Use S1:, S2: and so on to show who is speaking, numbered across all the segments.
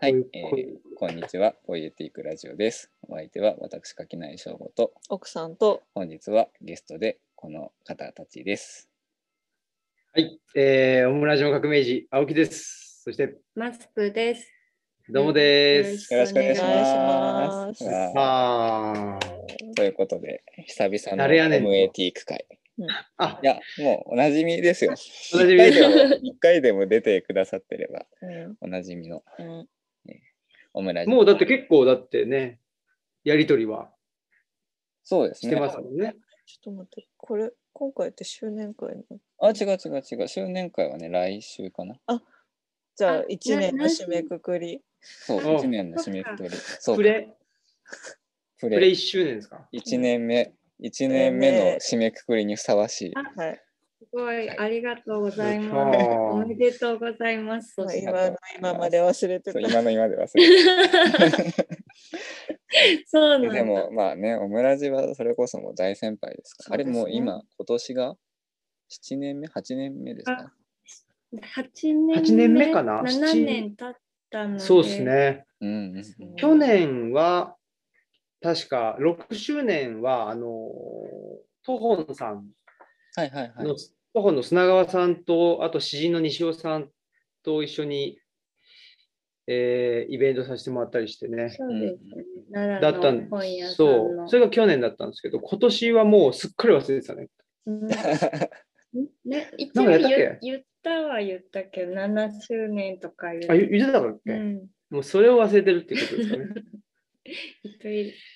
S1: はい、えー、こんにちは。ポイエティークラジオです。お相手は私、垣内翔吾と、
S2: 奥さんと
S1: 本日はゲストでこの方たちです。
S3: はい、えー、オムラジオ革命児、青木です。そして、
S4: マスクです。
S3: どうもです。
S1: よろしくお願いし
S2: お願
S1: ます。ということで、久々の
S3: 誰やねん
S1: MAT 区会。
S3: あ
S1: い、や、もうおなじみですよ。
S3: おなじみ
S1: でも、一回でも出てくださってれば、
S2: うん
S1: おなじみの
S2: うん
S1: オムラジ
S3: もうだって結構だってね、やりとりは
S1: そうですね。
S3: してますもんね。
S2: ちょっと待って、これ、今回って周年会の？
S1: あ、違う違う違う。周年会はね、来週かな。
S2: じゃあ
S4: あ、
S2: 1年の
S4: な
S2: 締めくくり。
S1: そう、
S3: あ
S1: 1年の締めくくり。そう
S3: プレ、
S1: プレ
S3: プレ1周年ですか
S1: ？1年目、1年目の締めくくりにふさわしい。
S4: あ
S2: はい。
S4: すごい、ありがとうござい
S3: あ
S4: ます。
S3: ー
S4: おめでとうございます。
S2: まあ、
S4: そして
S2: 今の今まで忘れてた。
S1: そう今の今で忘れて
S4: そうなんだ。
S1: でもまあね、オムラジはそれこそもう大先輩ですから。あれもう今、今年が7年目 ?8 年目ですか
S4: ？8年目？
S3: 八年目かな
S4: ？7年経ったので。
S3: そうです。ね。
S1: うんうんうん。
S3: 去年は、確か6周年は、あのー、トホンさん
S1: はいはいはい
S3: の、。トホンの砂川さんと、あと詩人の西尾さんと一緒に、えーイベントさせてもらったりしてね。
S4: そうですね。奈良
S3: だったん
S4: の本屋さん
S3: そ
S4: の。
S3: う、それが去年だったんですけど、今年はもうすっかり忘れてたね。
S4: うんね、言言ったは言ったけど、7周年とか言
S3: あ、言言ってたかっけ、
S4: うん。
S3: もうそれを忘れてるっていうことですかね。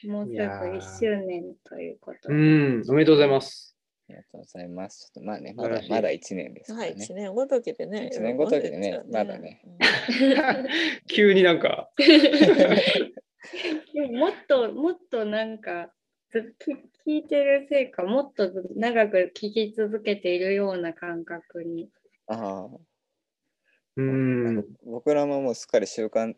S4: もうすぐ
S3: いやー
S4: 1周年ということで。
S3: うん、おめでとうございます。
S1: ありがとうございます。ちょっとまあね、まだまだ1年ですか
S2: はい、
S1: らね
S2: 1。年ごときでね。
S1: 一年ごときでねまだね。
S3: 急になんか、
S4: でももっともっとなんかずき聞いてるせいかもっとず長く聞き続けているような感覚に。
S1: ああ。
S3: うん、
S1: 僕らももうすっかり習慣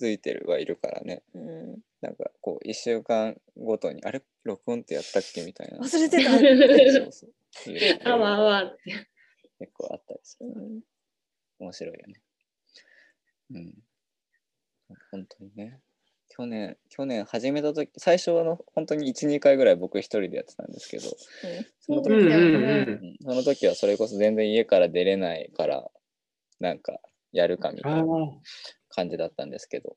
S1: ついてるはいるからね。
S2: うん
S1: なんかこう1週間ごとに、あれ？録音ってやったっけみたいな。
S2: 忘れてた。
S1: そうそういう
S4: あわあわって。
S1: 結構あったりする。
S2: うん
S1: 面白いよね。うん。本当にね。去年、去年始めた時最初はあの本当に1、2回ぐらい僕一人でやってたんですけど、その時,、
S4: そ
S1: の時はそれこそ全然家から出れないから、なんかやるかみたい
S3: あ
S1: な
S3: あ、
S1: 感じだったんですけど、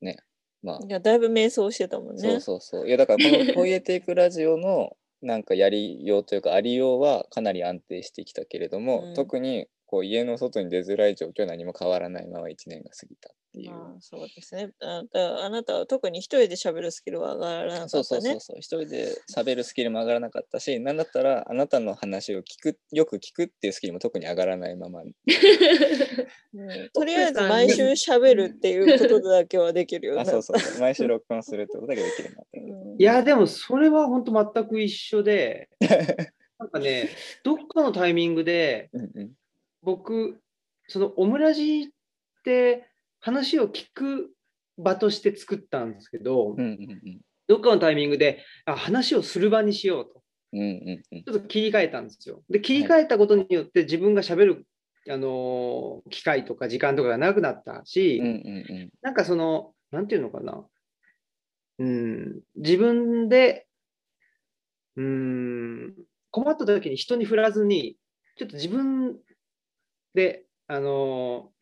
S1: ね。まあ、
S2: いや、だいぶ瞑想してたもんね。
S1: そうそうそう。いやだからこのポイエティックラジオのなんかやりようというかありようはかなり安定してきたけれども、
S2: うん
S1: 特にこう家の外に出づらい状況は何も変わらないまま1年が過ぎたっていう。
S2: まあ、そうですね。あだあなたは特に一人で喋るスキルは上がらなか
S1: そう
S2: ったね。
S1: そうそうそう。一人で喋るスキルも上がらなかったし、なんだったらあなたの話を聞く、よく聞くっていうスキルも特に上がらないまま。
S2: うんとりあえず毎週喋るっていうことだけはできるように
S1: あ、そうそうそう。毎週録音するってことだけできるようになったけど。
S2: うん
S3: いや、でもそれは本当全く一緒で、なんかね、どっかのタイミングで、
S1: うんうん。
S3: 僕、そのオムラジって話を聞く場として作ったんですけど、
S1: うんうん
S3: どっかのタイミングであ話をする場にしようと。
S1: うん。うんうんうん。
S3: ちょっと切り替えたんですよ。で、切り替えたことによって自分がしゃべる、あのー機会とか時間とかがなくなったし、
S1: うんうんうん。
S3: なんかその、なんていうのかな。うん、自分で、うん、困った時に人に振らずに、ちょっと自分で、あのー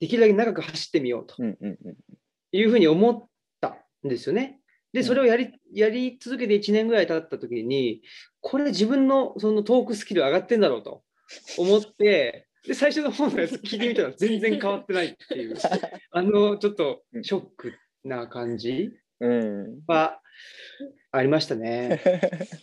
S3: できるだけ長く走ってみようと。いうふうに思ったんですよね。で、
S1: うん
S3: それをやりやり続けて1年ぐらい経った時に、これ自分のそのトークスキル上がってんだろうと思って、で、最初の方のやつ聞いてみたら全然変わってないっていう、あの、ちょっとショックな感じ
S1: うん。
S3: はありましたね。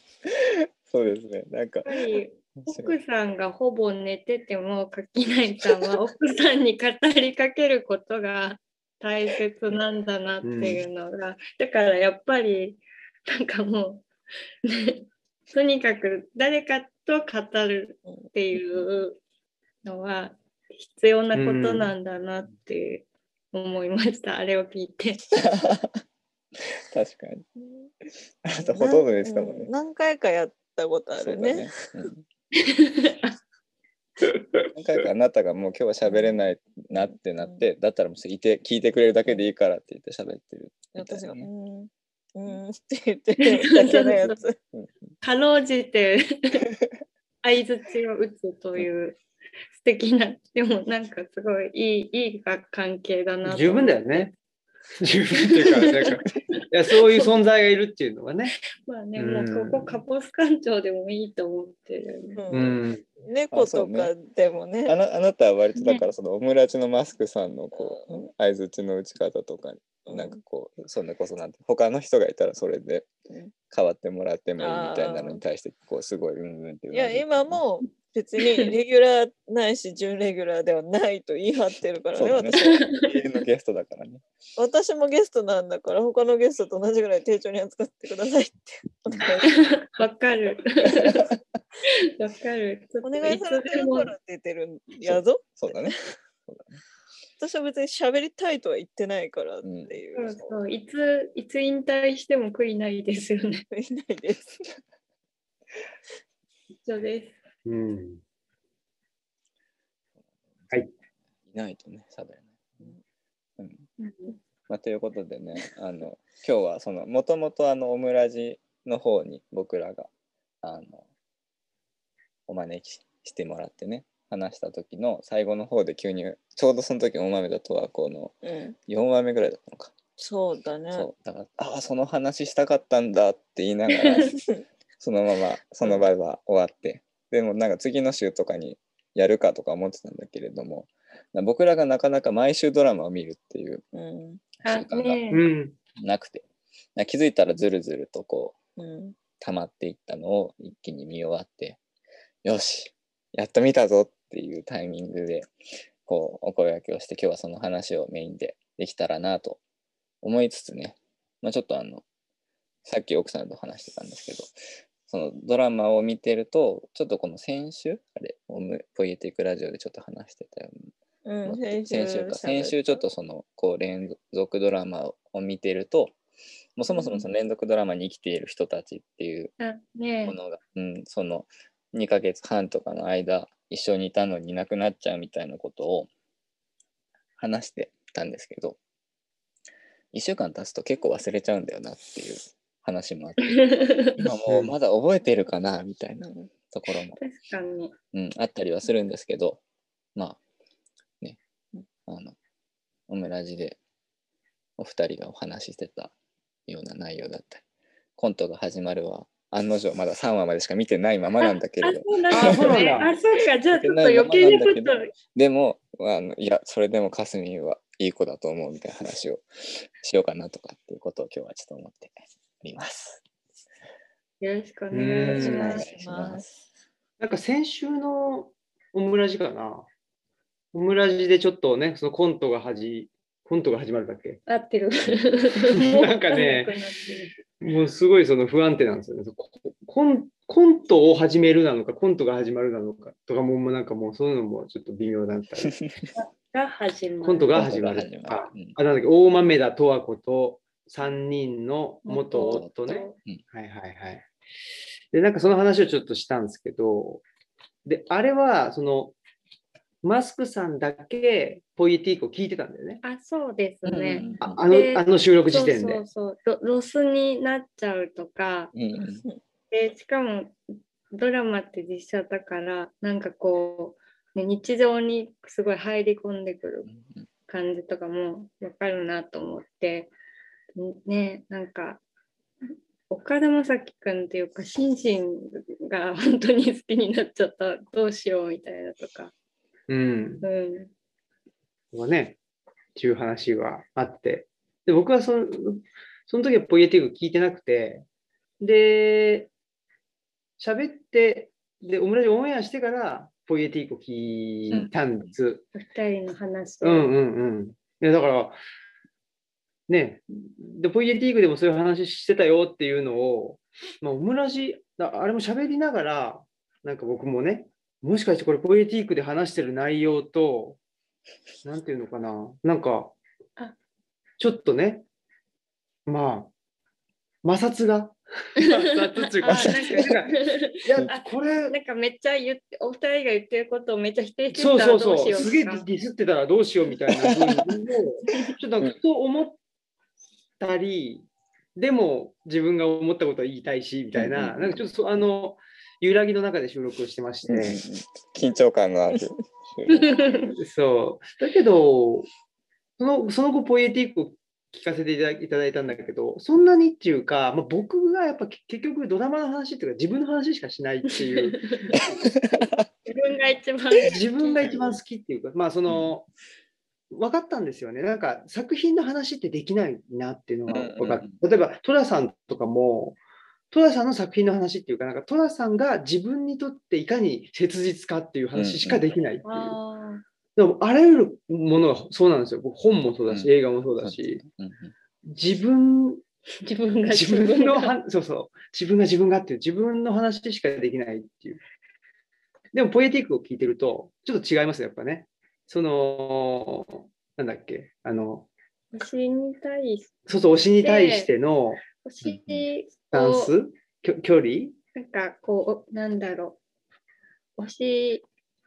S1: そうですね。なんか
S4: やっぱり奥さんがほぼ寝てても垣内さんは 奥さんに語りかけることが大切なんだなっていうのが、だからやっぱりなんかもう、ね、とにかく誰かと語るっていうのは必要なことなんだなって思いました、あれを聞いて。
S1: 確かに。あとほとんどでしたもんね
S2: う。何回かやったことあるね。
S1: 何回かあなたがもう今日は喋れないなってなって、だったらもういて聞いてくれるだけでいいからって言って喋ってるみたい
S2: 私が、う。ん、うんって言ってるだけのやつ。
S4: かろうじて相づちを打つという素敵なでもなんかすごいいいいい関係だなと
S3: 十分だよね。十分っていうか、なんかいやそういう存在がいるっていうのはね。
S4: まあね、
S3: うん。
S4: もうここカポス館長でもいいと思ってる、ね。
S3: う
S2: うん。
S3: ん。
S2: 猫とかでもね。
S1: あなあなたは割とだからそのオムラジのマスクさんのこう相づちの打ち方とかなんかこうそれこそなんて他の人がいたらそれで
S2: うん。
S1: 変わってもらってもいいみたいなのに対してこうすごいうんうんってう
S2: いや、今も別に レギュラーないし、準レギュラーではないと言い張ってるからね、私は。
S1: ゲストだからね。
S2: 私もゲストなんだから、他のゲストと同じぐらい丁重に扱ってくださいって。
S4: わかる。わかる。
S2: お願いされてるからって言ってるんやぞ。
S1: そうだね。そうだね。
S2: 私は別に喋りたいとは言ってないからってい
S4: そう
S2: う。
S4: そういついつ引退しても悔いないですよね。
S2: いないです。
S4: 一緒です。
S3: うん。
S1: いないとね、喋れない。うん
S4: うん
S1: まあ、ということでね、あの今日はそのもともとあのオムラジの方に僕らがあのお招きしてもらってね話した時の最後の方で急にちょうどその時大豆田とはこの
S2: うん。
S1: 4話目ぐらいだったのか、
S2: そうだね。
S1: そうだからああその話したかったんだって言いながら そのままその場は終わってでもなんか次の週とかにやるかとか思ってたんだけれども僕らがなかなか毎週ドラマを見るっていう習慣が
S4: ね
S3: うん。
S1: なくてな気づいたらずるずるとこう
S2: うん。
S1: 溜まっていったのを一気に見終わってよしやっと見たぞっていうタイミングでこうお声掛けをして今日はその話をメインでできたらなと思いつつね、まあ、ちょっとあのさっき奥さんと話してたんですけどそのドラマを見てるとちょっとこの先週あれポイエティックラジオでちょっと話してたように
S2: うん。
S1: 先週か。先週ちょっとそのこう連続ドラマを見てるともうそもそもその連続ドラマに生きている人たちっていうものが、うん、その2ヶ月半とかの間一緒にいたのにいなくなっちゃうみたいなことを話してたんですけど1週間経つと結構忘れちゃうんだよなっていう話もあって 今もうまだ覚えてるかなみたいなところも、
S4: 確かに。
S1: うん、あったりはするんですけどまあねあのオムラジでお二人がお話ししてたような内容だったりコントが始まるは案の定まだ3話までしか見てないままなんだけ
S4: あ、
S1: れど
S3: あそう。なんだ
S4: あ、そうか。じゃあちょっと余計なこと。
S1: でもあのいやそれでもかすみんはいい子だと思うみたいな話をしようかなとかっていうことを今日はちょっと思っております。
S4: よろしくお願いします。
S2: します。
S3: なんか先週のオムラジかな。オムラジでちょっとね、そのコントが始コントが始まるだっけ？
S4: 合ってる。
S3: なんかねもうすごいその不安定なんですよね。ココンコントを始めるなのか、コントが始まるなのかとかも、もうなんかもうそういうのもちょっと微妙だったり。
S4: が始まる。
S3: コントが始まる
S1: コントが始まるうん
S3: あ、なんだっけ、大豆田十和子と3人の元夫ね。
S1: うん
S3: はいはいはい。で、なんかその話をちょっとしたんですけど、で、あれは、その、マスクさんだけポイエティークを聞いてたんだよね。
S4: あ、そうですね。
S1: うん
S3: ああの
S4: で
S3: あの収録時点で。
S4: そうそうそうロ。ロスになっちゃうとか、
S1: うんうん
S4: でしかもドラマって実写だから、なんかこう、ね、日常にすごい入り込んでくる
S1: うん
S4: 感じとかもわかるなと思って、ね、なんか、岡田将生君っていうか、シンシンが本当に好きになっちゃった、どうしようみたいなとか。
S3: うん。
S4: うん。
S3: はね、っていう話はあって。で、僕はその、その時はポイエティーク聞いてなくて、で、喋って、で、オムラジオンエアしてから、ポイエティークを聞いたんです。
S4: 二人の話
S3: うんうんうん。いやだから、ね、で、ポイエティークでもそういう話してたよっていうのを、まあ、オムラジ、だあれも喋りながら、なんか僕もね、もしかしてこれポイエティークで話してる内容と、なんていうのかな、なんか
S4: あ、
S3: ちょっとね、まあ、摩擦が。いこれ、
S4: なんかめっちゃ言ってお二人が言ってることをめっちゃ否定して
S3: そう
S4: たら
S3: そうそう、
S4: どうしよう
S3: すげえディスってたらどうしようみたいな ちょっとなんかそう思ったり、でも自分が思ったことを言いたいしみたいな、
S1: うん
S3: なんかちょっとそあの揺らぎの中で収録をしてまして、
S1: うん。緊張感のある。
S3: そう。だけど、そのその後、ポイエティックを聞かせていただいただいたんだけど、そんなにっていうか、まあ、僕がやっぱ結局ドラマの話っていうか、自分の話しかしないっていう、
S4: 自分が一番
S3: 自分が一番好きっていうか、まあその、分かったんですよね。なんか作品の話ってできないなっていうのが分かっ。例えば、寅さんとかも、寅さんの作品の話っていうか、なんか寅さんが自分にとっていかに切実かっていう話しかできないっていう。
S4: あ
S3: でもあらゆるものがそうなんですよ。僕本もそうだし、
S1: うん
S3: 映画もそうだし、
S1: うん
S3: 自分、
S4: ー自分が
S3: 自分のは、そうそう、自分が自分がっていう、自分の話しかできないっていう。でも、ポエティックを聞いてると、ちょっと違いますよ、やっぱね。その、なんだっけ、あの、
S4: 推に対し
S3: そうそう、推しに対しての
S4: 推し
S3: スタン
S4: を
S3: ス、きょ距離？
S4: なんかこうなんだろう推し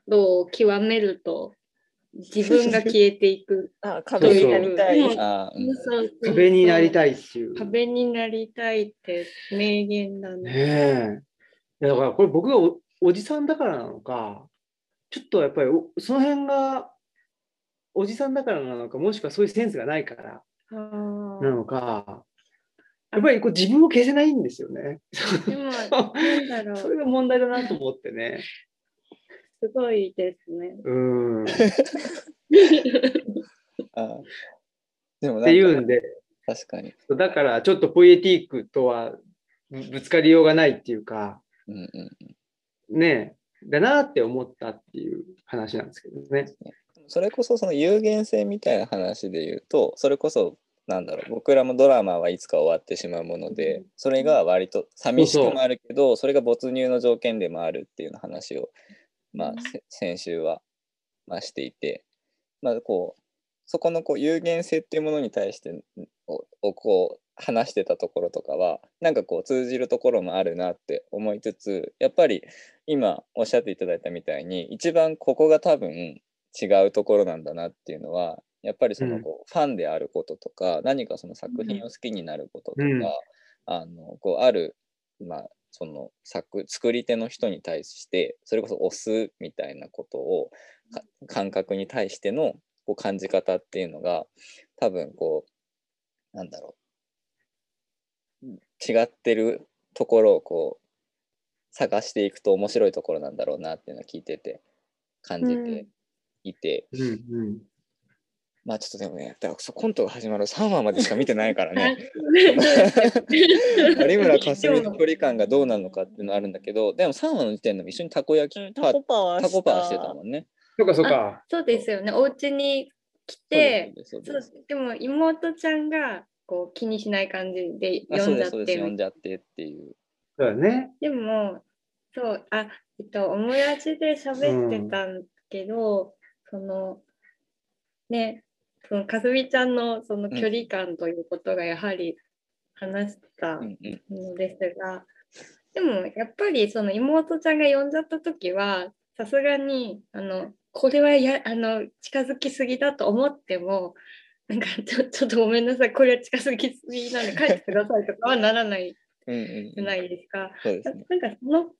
S4: 度を極めると自分が消えていく
S2: あ、壁になりたい。
S3: 壁になりたいっていう。
S4: 壁になりたいって名言だね。
S3: ねえ。だからこれ僕がおおじさんだからなのか、ちょっとやっぱりおその辺がおじさんだからなのか、もしくはそういうセンスがないからなのか、やっぱりこう自分を消せないんですよね。
S4: でもなんだろ
S3: そうれが問題だなと思ってね。
S4: すごいですね。
S3: うん。っ
S1: あーでもなんか
S3: ていうんで、
S1: 確かに。
S3: だからちょっとポエティックとはぶぶつかりようがないっていうか、
S1: うんうん
S3: ねえ、だなって思ったっていう話なんですけどね。
S1: それこそその有限性みたいな話で言うとそれこそなんだろう僕らもドラマはいつか終わってしまうものでそれが割と寂しくもあるけどそれが没入の条件でもあるっていうような話を、まあ、せ先週は、まあ、していて、まあ、こうそこのこう有限性っていうものに対してををこう話してたところとかはなんかこう通じるところもあるなって思いつつやっぱり今おっしゃっていただいたみたいに一番ここが多分違うところなんだなっていうのはやっぱりそのこう、ファンであることとか何かその作品を好きになることとか、
S3: うん。
S1: あのこうある、まあ、その作作り手の人に対してそれこそ押すみたいなことをか感覚に対してのこう感じ方っていうのが多分こうなんだろう。違ってるところをこう探していくと面白いところなんだろうなっていうのを聞いてて感じていて、
S3: うんうん。
S1: まあちょっとでもねだからコントが始まる3話までしか見てないからね。有村架純の距離感がどうなのかっていうのあるんだけどでも3話の時点でも一緒にたこ焼きパ
S2: タコパは
S1: タコパーしてたもんね。
S3: そうかそうか。
S4: そうですよね。お家に来
S1: そう
S4: て、
S1: そう
S4: そ
S1: で
S4: でも妹ちゃんがこう気にしない感じで読んじゃっ
S1: ですそうです
S4: て
S1: 読んじゃってっていう。
S3: そうだね。
S4: でも、そう、あ、えっと、オムラジで喋ってたんけど、その、ね、そのかすみちゃんのその距離感ということがやはり話した
S1: うんうん
S4: のですが、でもやっぱりその妹ちゃんが呼んじゃった時は、さすがに、あの、これはやあの近づきすぎだと思っても、なんかちょちょっとごめんなさい、これは近づきすぎなんで帰ってくださいとかはならない
S1: うんうん
S4: じゃないですか。なんかその、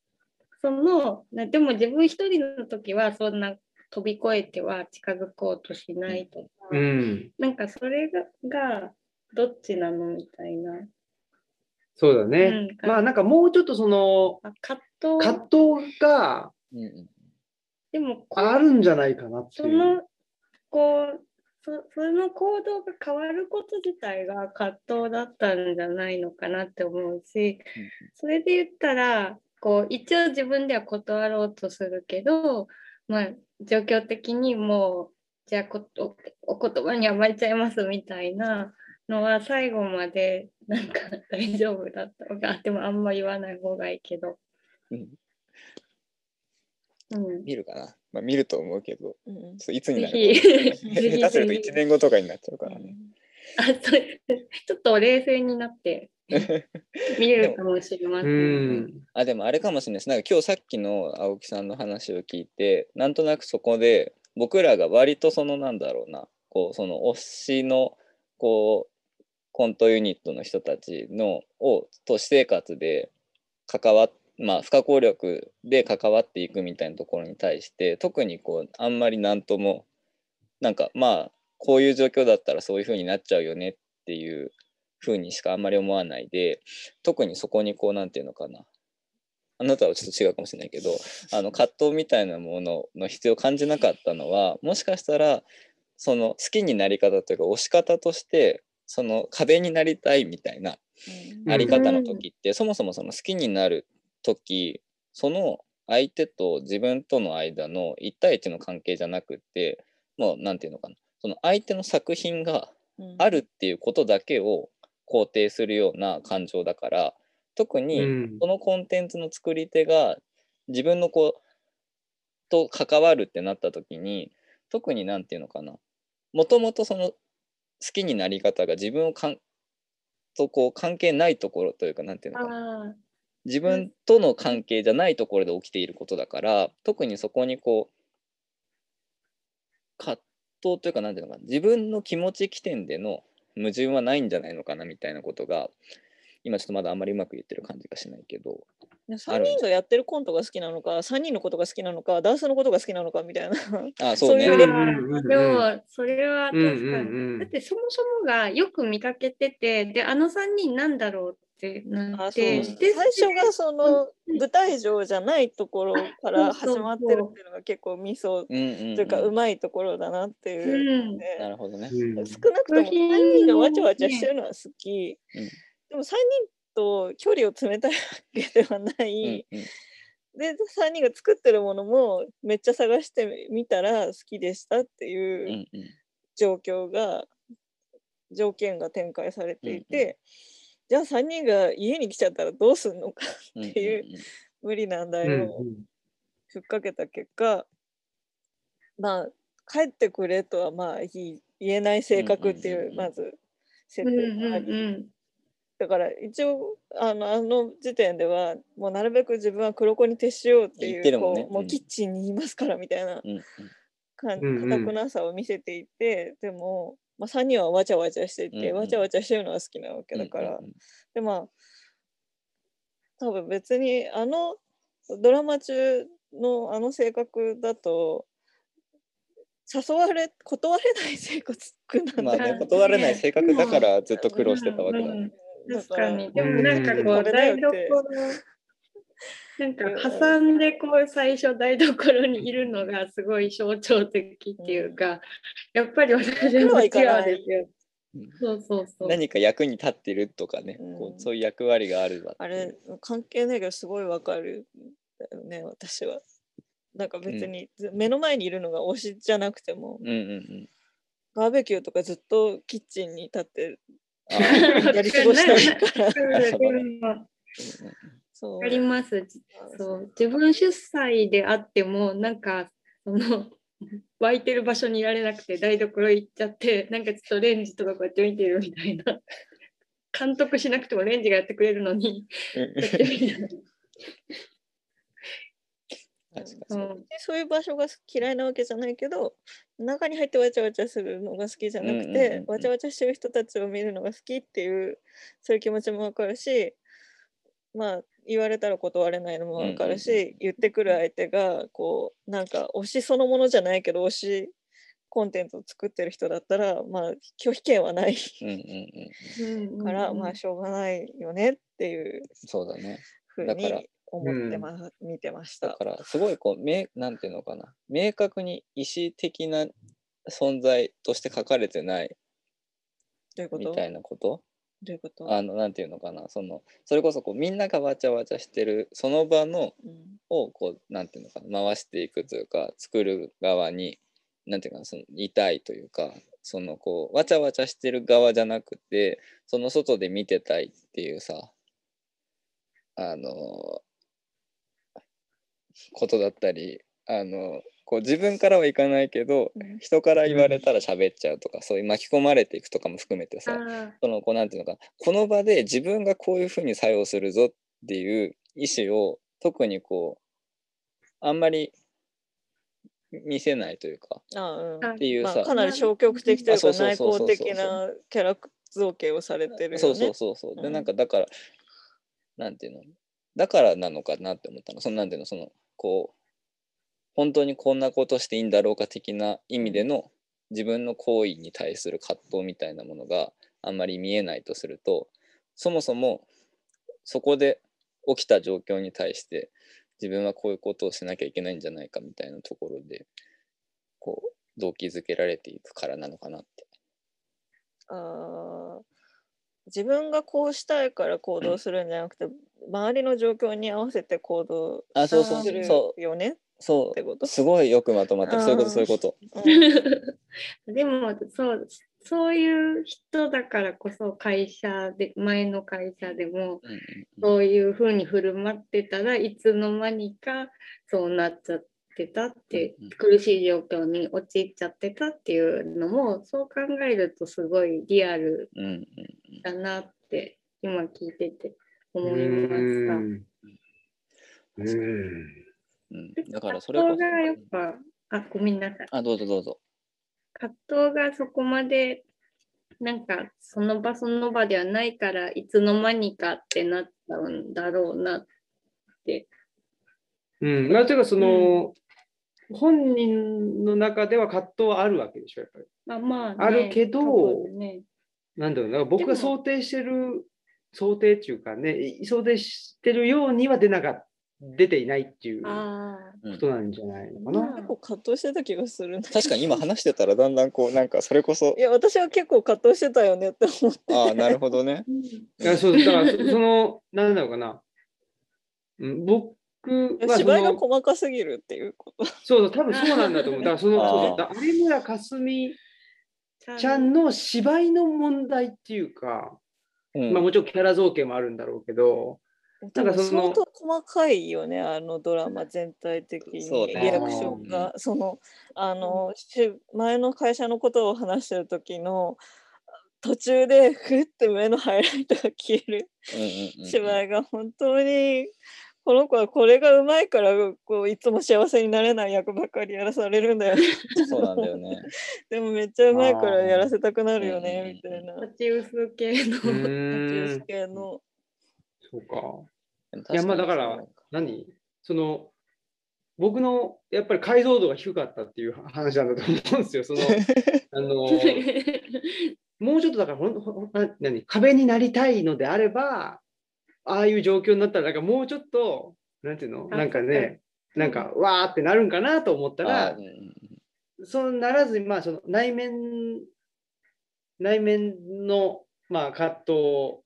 S4: その、なでも自分一人の時はそんな飛び越えては近づこうとしないとか、
S3: うん。
S4: なんかそれががどっちなのみたいな。
S3: そうだね。
S4: うん
S3: まあなんかもうちょっとその
S4: あ葛藤
S3: 葛藤が
S1: うんうん
S4: でも
S3: あるんじゃないかなっていう。
S4: そのこうそその行動が変わること自体が葛藤だったんじゃないのかなって思うしそれで言ったらこう一応自分では断ろうとするけど、まあ、状況的にもうじゃあこおお言葉に甘えちゃいますみたいなのは最後までなんか大丈夫だったのかでもあんま言わない方がいいけど。
S1: 見るかな。まあ見ると思うけど、
S2: うん
S1: そういつになるか 下手すると1年後とかになっちゃうからね。
S4: あそう ちょっと冷静になって 見れるかもしれませ。
S3: うんん。
S1: あでもあれかもしれないですなんか今日さっきの青木さんの話を聞いてなんとなくそこで僕らが割とそのなんだろうなこうその推しのこうコントユニットの人たちのを都市生活で関わっまあ不可抗力で関わっていくみたいなところに対して特にこうあんまりなんともなんかまあこういう状況だったらそういう風になっちゃうよねっていう風にしかあんまり思わないで特にそこにこうなんていうのかな。あなたはちょっと違うかもしれないけどあの葛藤みたいなものの必要を感じなかったのはもしかしたらその好きになり方というか推し方としてその壁になりたいみたいな
S3: うん。
S1: あり方の時って、そもそもその好きになる時その相手と自分との間の1対1の関係じゃなくってもうなんていうのかな。その相手の作品があるっていうことだけを肯定するような感情だから特に
S3: うん。
S1: そのコンテンツの作り手が自分のこうと関わるってなった時に特になんていうのかな。もともとその好きになり方が自分をかんとこう関係ないところというかなんていうのかな。
S4: あ
S1: 自分との関係じゃないところで起きていることだから特にそこにこう葛藤というかなんていうのかな自分の気持ち起点での矛盾はないんじゃないのかなみたいなことが今ちょっとまだあんまりうまく言ってる感じがしないけど
S2: 3人がやってるコントが好きなのか3人のことが好きなのかダンスのことが好きなのかみたいな。
S1: あ そうね。
S2: そういう
S4: でもそれは
S3: うん
S4: 確かに。
S3: うんうん
S4: だってそもそもがよく見かけててであの3人なんだろうってな
S2: あそう
S4: って
S1: うん
S4: で
S2: 最初がその舞台上じゃないところから始まってるっていうのが結構ミソ
S1: うんうん、
S2: というか
S1: う、
S2: うんまいところだなっていう
S1: なるほどね。
S3: うん。
S2: 少なくとも3人がわちゃわちゃしてるのは好き、
S1: うん。
S2: でも3人と距離を詰めたいわけではな
S1: うん
S2: い、
S1: うん。
S2: で3人が作ってるものもめっちゃ探してみたら好きでしたって
S1: う
S2: いうん。状況が条件が展開されていて、じゃあ3人が家に来ちゃったらどうすんのか
S1: うん
S2: っていう無理難題
S3: うん
S2: をふっかけた結果、まあ帰ってくれとはまあ言い言えない性格っていう
S1: うんうんうんうん
S2: まず設
S4: うん
S2: 定があり、
S4: うんうん。
S2: だから一応あのあの時点ではもうなるべく自分は黒子に徹しようっていう
S1: 言ってるもんね。うん
S2: こうもうキッチンにいますからみたいな
S1: うんうん。
S2: か
S3: うんうん。
S2: かたくなさを見せていて、でも、まあ、3人はわちゃわちゃしていて、
S1: うんうん。
S2: わちゃわちゃしてるのが好きなわけだから、
S1: うんうん
S2: でまあ多分別にあのドラマ中のあの性格だと誘われ断れない性格なんだよ
S1: まあね、断れない性格だからずっと苦労してたわけだ。ね。
S4: 確かに。で
S3: うん。
S4: もなんかこう台所 なんか挟んでこう最初台所にいるのがすごい象徴的っていうか、やっぱり私ですよ。
S1: うん。
S4: そうそうそう。
S1: 何か役に立ってるとかね、
S2: うん。
S1: こうそういう役割があるわ
S2: あれ関係ないけどすごいわかる。よね私は。なんか別に、ず目の前にいるのが推しじゃなくても
S1: うんうんうん。
S2: バーベキューとかずっとキッチンに立ってやり過ごしたいからそう。
S4: わかります。そう。自分主催であってもなんかその 湧いてる場所にいられなくて台所行っちゃってなんかちょっとレンジとかこうやって見てるみたいな。監督しなくてもレンジがやってくれるのにやってみたいな
S1: 確かに。
S4: そう。
S2: でそういう場所が嫌いなわけじゃないけど中に入ってわちゃわちゃするのが好きじゃなくて、
S1: うんうんうんうん。
S2: わちゃわちゃしてる人たちを見るのが好きっていうそういう気持ちもわかるしまあ言われたら断れないのもわかるし、
S1: うんうんうん
S2: 言ってくる相手がこうなんか推しそのものじゃないけど推しコンテンツを作ってる人だったらまあ拒否権はない
S1: うんうんうん。
S4: うん
S2: から、
S4: うん
S2: まあしょうがないよねっていう
S1: そうだね。
S2: ふう
S1: だから
S2: に思ってま、見てました。
S1: だからすごいこう明なんていうのかな明確に意思的な存在として書かれてない
S2: どういうこと？
S1: みたいなこと？
S2: どういうこと？
S1: あのなんていうのかな。そのそれこそこうみんながわちゃわちゃしてるその場の
S2: うん。
S1: をこうなんていうのかな。回していくというか作る側になんていうかなそのいたいというかそのこうわちゃわちゃしてる側じゃなくてその外で見てたいっていうさあのことだったりあのこう自分からはいかないけど
S2: うん。
S1: 人から言われたら喋っちゃうとかそういう巻き込まれていくとかも含めてさ
S4: あ
S1: そのこうなんていうのかなこの場で自分がこういうふうに作用するぞっていう意思を特にこうあんまり見せないというか
S2: あうん。
S4: あ
S1: っていうさ、
S2: まあ、かなり消極的というか内向的なキャラ造形をされてるよね。
S1: そうそうそうそう。で
S2: うん。
S1: なんかだからなんていうのだからなのかなって思ったの。そのなんていうのそのこう本当にこんなことしていいんだろうか的な意味での自分の行為に対する葛藤みたいなものがあんまり見えないとするとそもそもそこで起きた状況に対して自分はこういうことをしなきゃいけないんじゃないかみたいなところでこう動機づけられていくからなのかなって。
S2: あー自分がこうしたいから行動するんじゃなくて、周りの状況に合わせて行動する
S1: そ
S2: よね。
S1: そ
S2: ってこと？
S1: うすごいよくまとまってる。そういうことそういうこと。
S2: うん。
S4: でもそうそういう人だからこそ会社で前の会社でもそういうふうに振る舞ってたらいつの間にかそうなっちゃってたって苦しい状況に陥っちゃってたっていうのもそう考えるとすごいリアルだなって今聞いてて思
S3: う
S4: いました。
S3: んうん。
S1: うん、だからそれこ
S4: 葛藤がやっぱあごめんなさい。
S1: そあどうぞどうぞ。
S4: 葛藤がそこまでなんかその場その場ではないからいつの間にかってなっちゃうんだろうなって。
S3: うん、まあ、というかその、本人の中では葛藤はあるわけでしょやっぱり。
S4: まあまあ、ね、
S3: あるけど
S4: ね、
S3: なんだろうな僕が想定してる想定っていうかね想定してるようには出なかっ出ていないっていうことなんじゃないのかな。
S4: ま
S2: 結構葛藤してた気がするね。
S1: 確かに今話してたらだんだんこうなんかそれこそ
S2: いや私は結構葛藤してたよねって思って。
S1: ああなるほどね。
S3: いやそうだからそそのなんだろうかな、うん、僕はそ
S2: 芝居が
S3: の
S2: 細かすぎるっていうこと。
S3: そうそう多分そうなんだと思う。だからその
S1: あー
S3: そうだ有村架純
S4: あ
S3: ちゃんの芝居の問題っていうか、
S1: うん
S3: まあもちろんキャラ造形もあるんだろうけど、なんかその
S2: 相当細かいよねあのドラマ全体的に。リアクションが。そのあのし前の会社のことを話してる時の途中でふって目のハイライトが消える。
S1: うんうんうん
S2: 芝居が本当にこの子はこれがうまいからこういつも幸せになれない役ばっかりやらされるんだよね。
S1: そうなんだよね。
S2: でもめっちゃうまいからやらせたくなるよねみたいな。
S4: 立ち薄系の。
S3: うーん。
S2: 立ち系の
S3: そうか。
S1: 確
S3: いやまあだから何？その僕のやっぱり解像度が低かったっていう 話なんだと思うんですよ。その あの もうちょっとだからほんほんな何？壁になりたいのであればああいう状況になったらなんかもうちょっとなんていうの？
S4: あ
S3: なんかねなんかわーってなるんかなと思った
S1: あ
S3: らそうならずにまあその内面内面のまあ葛藤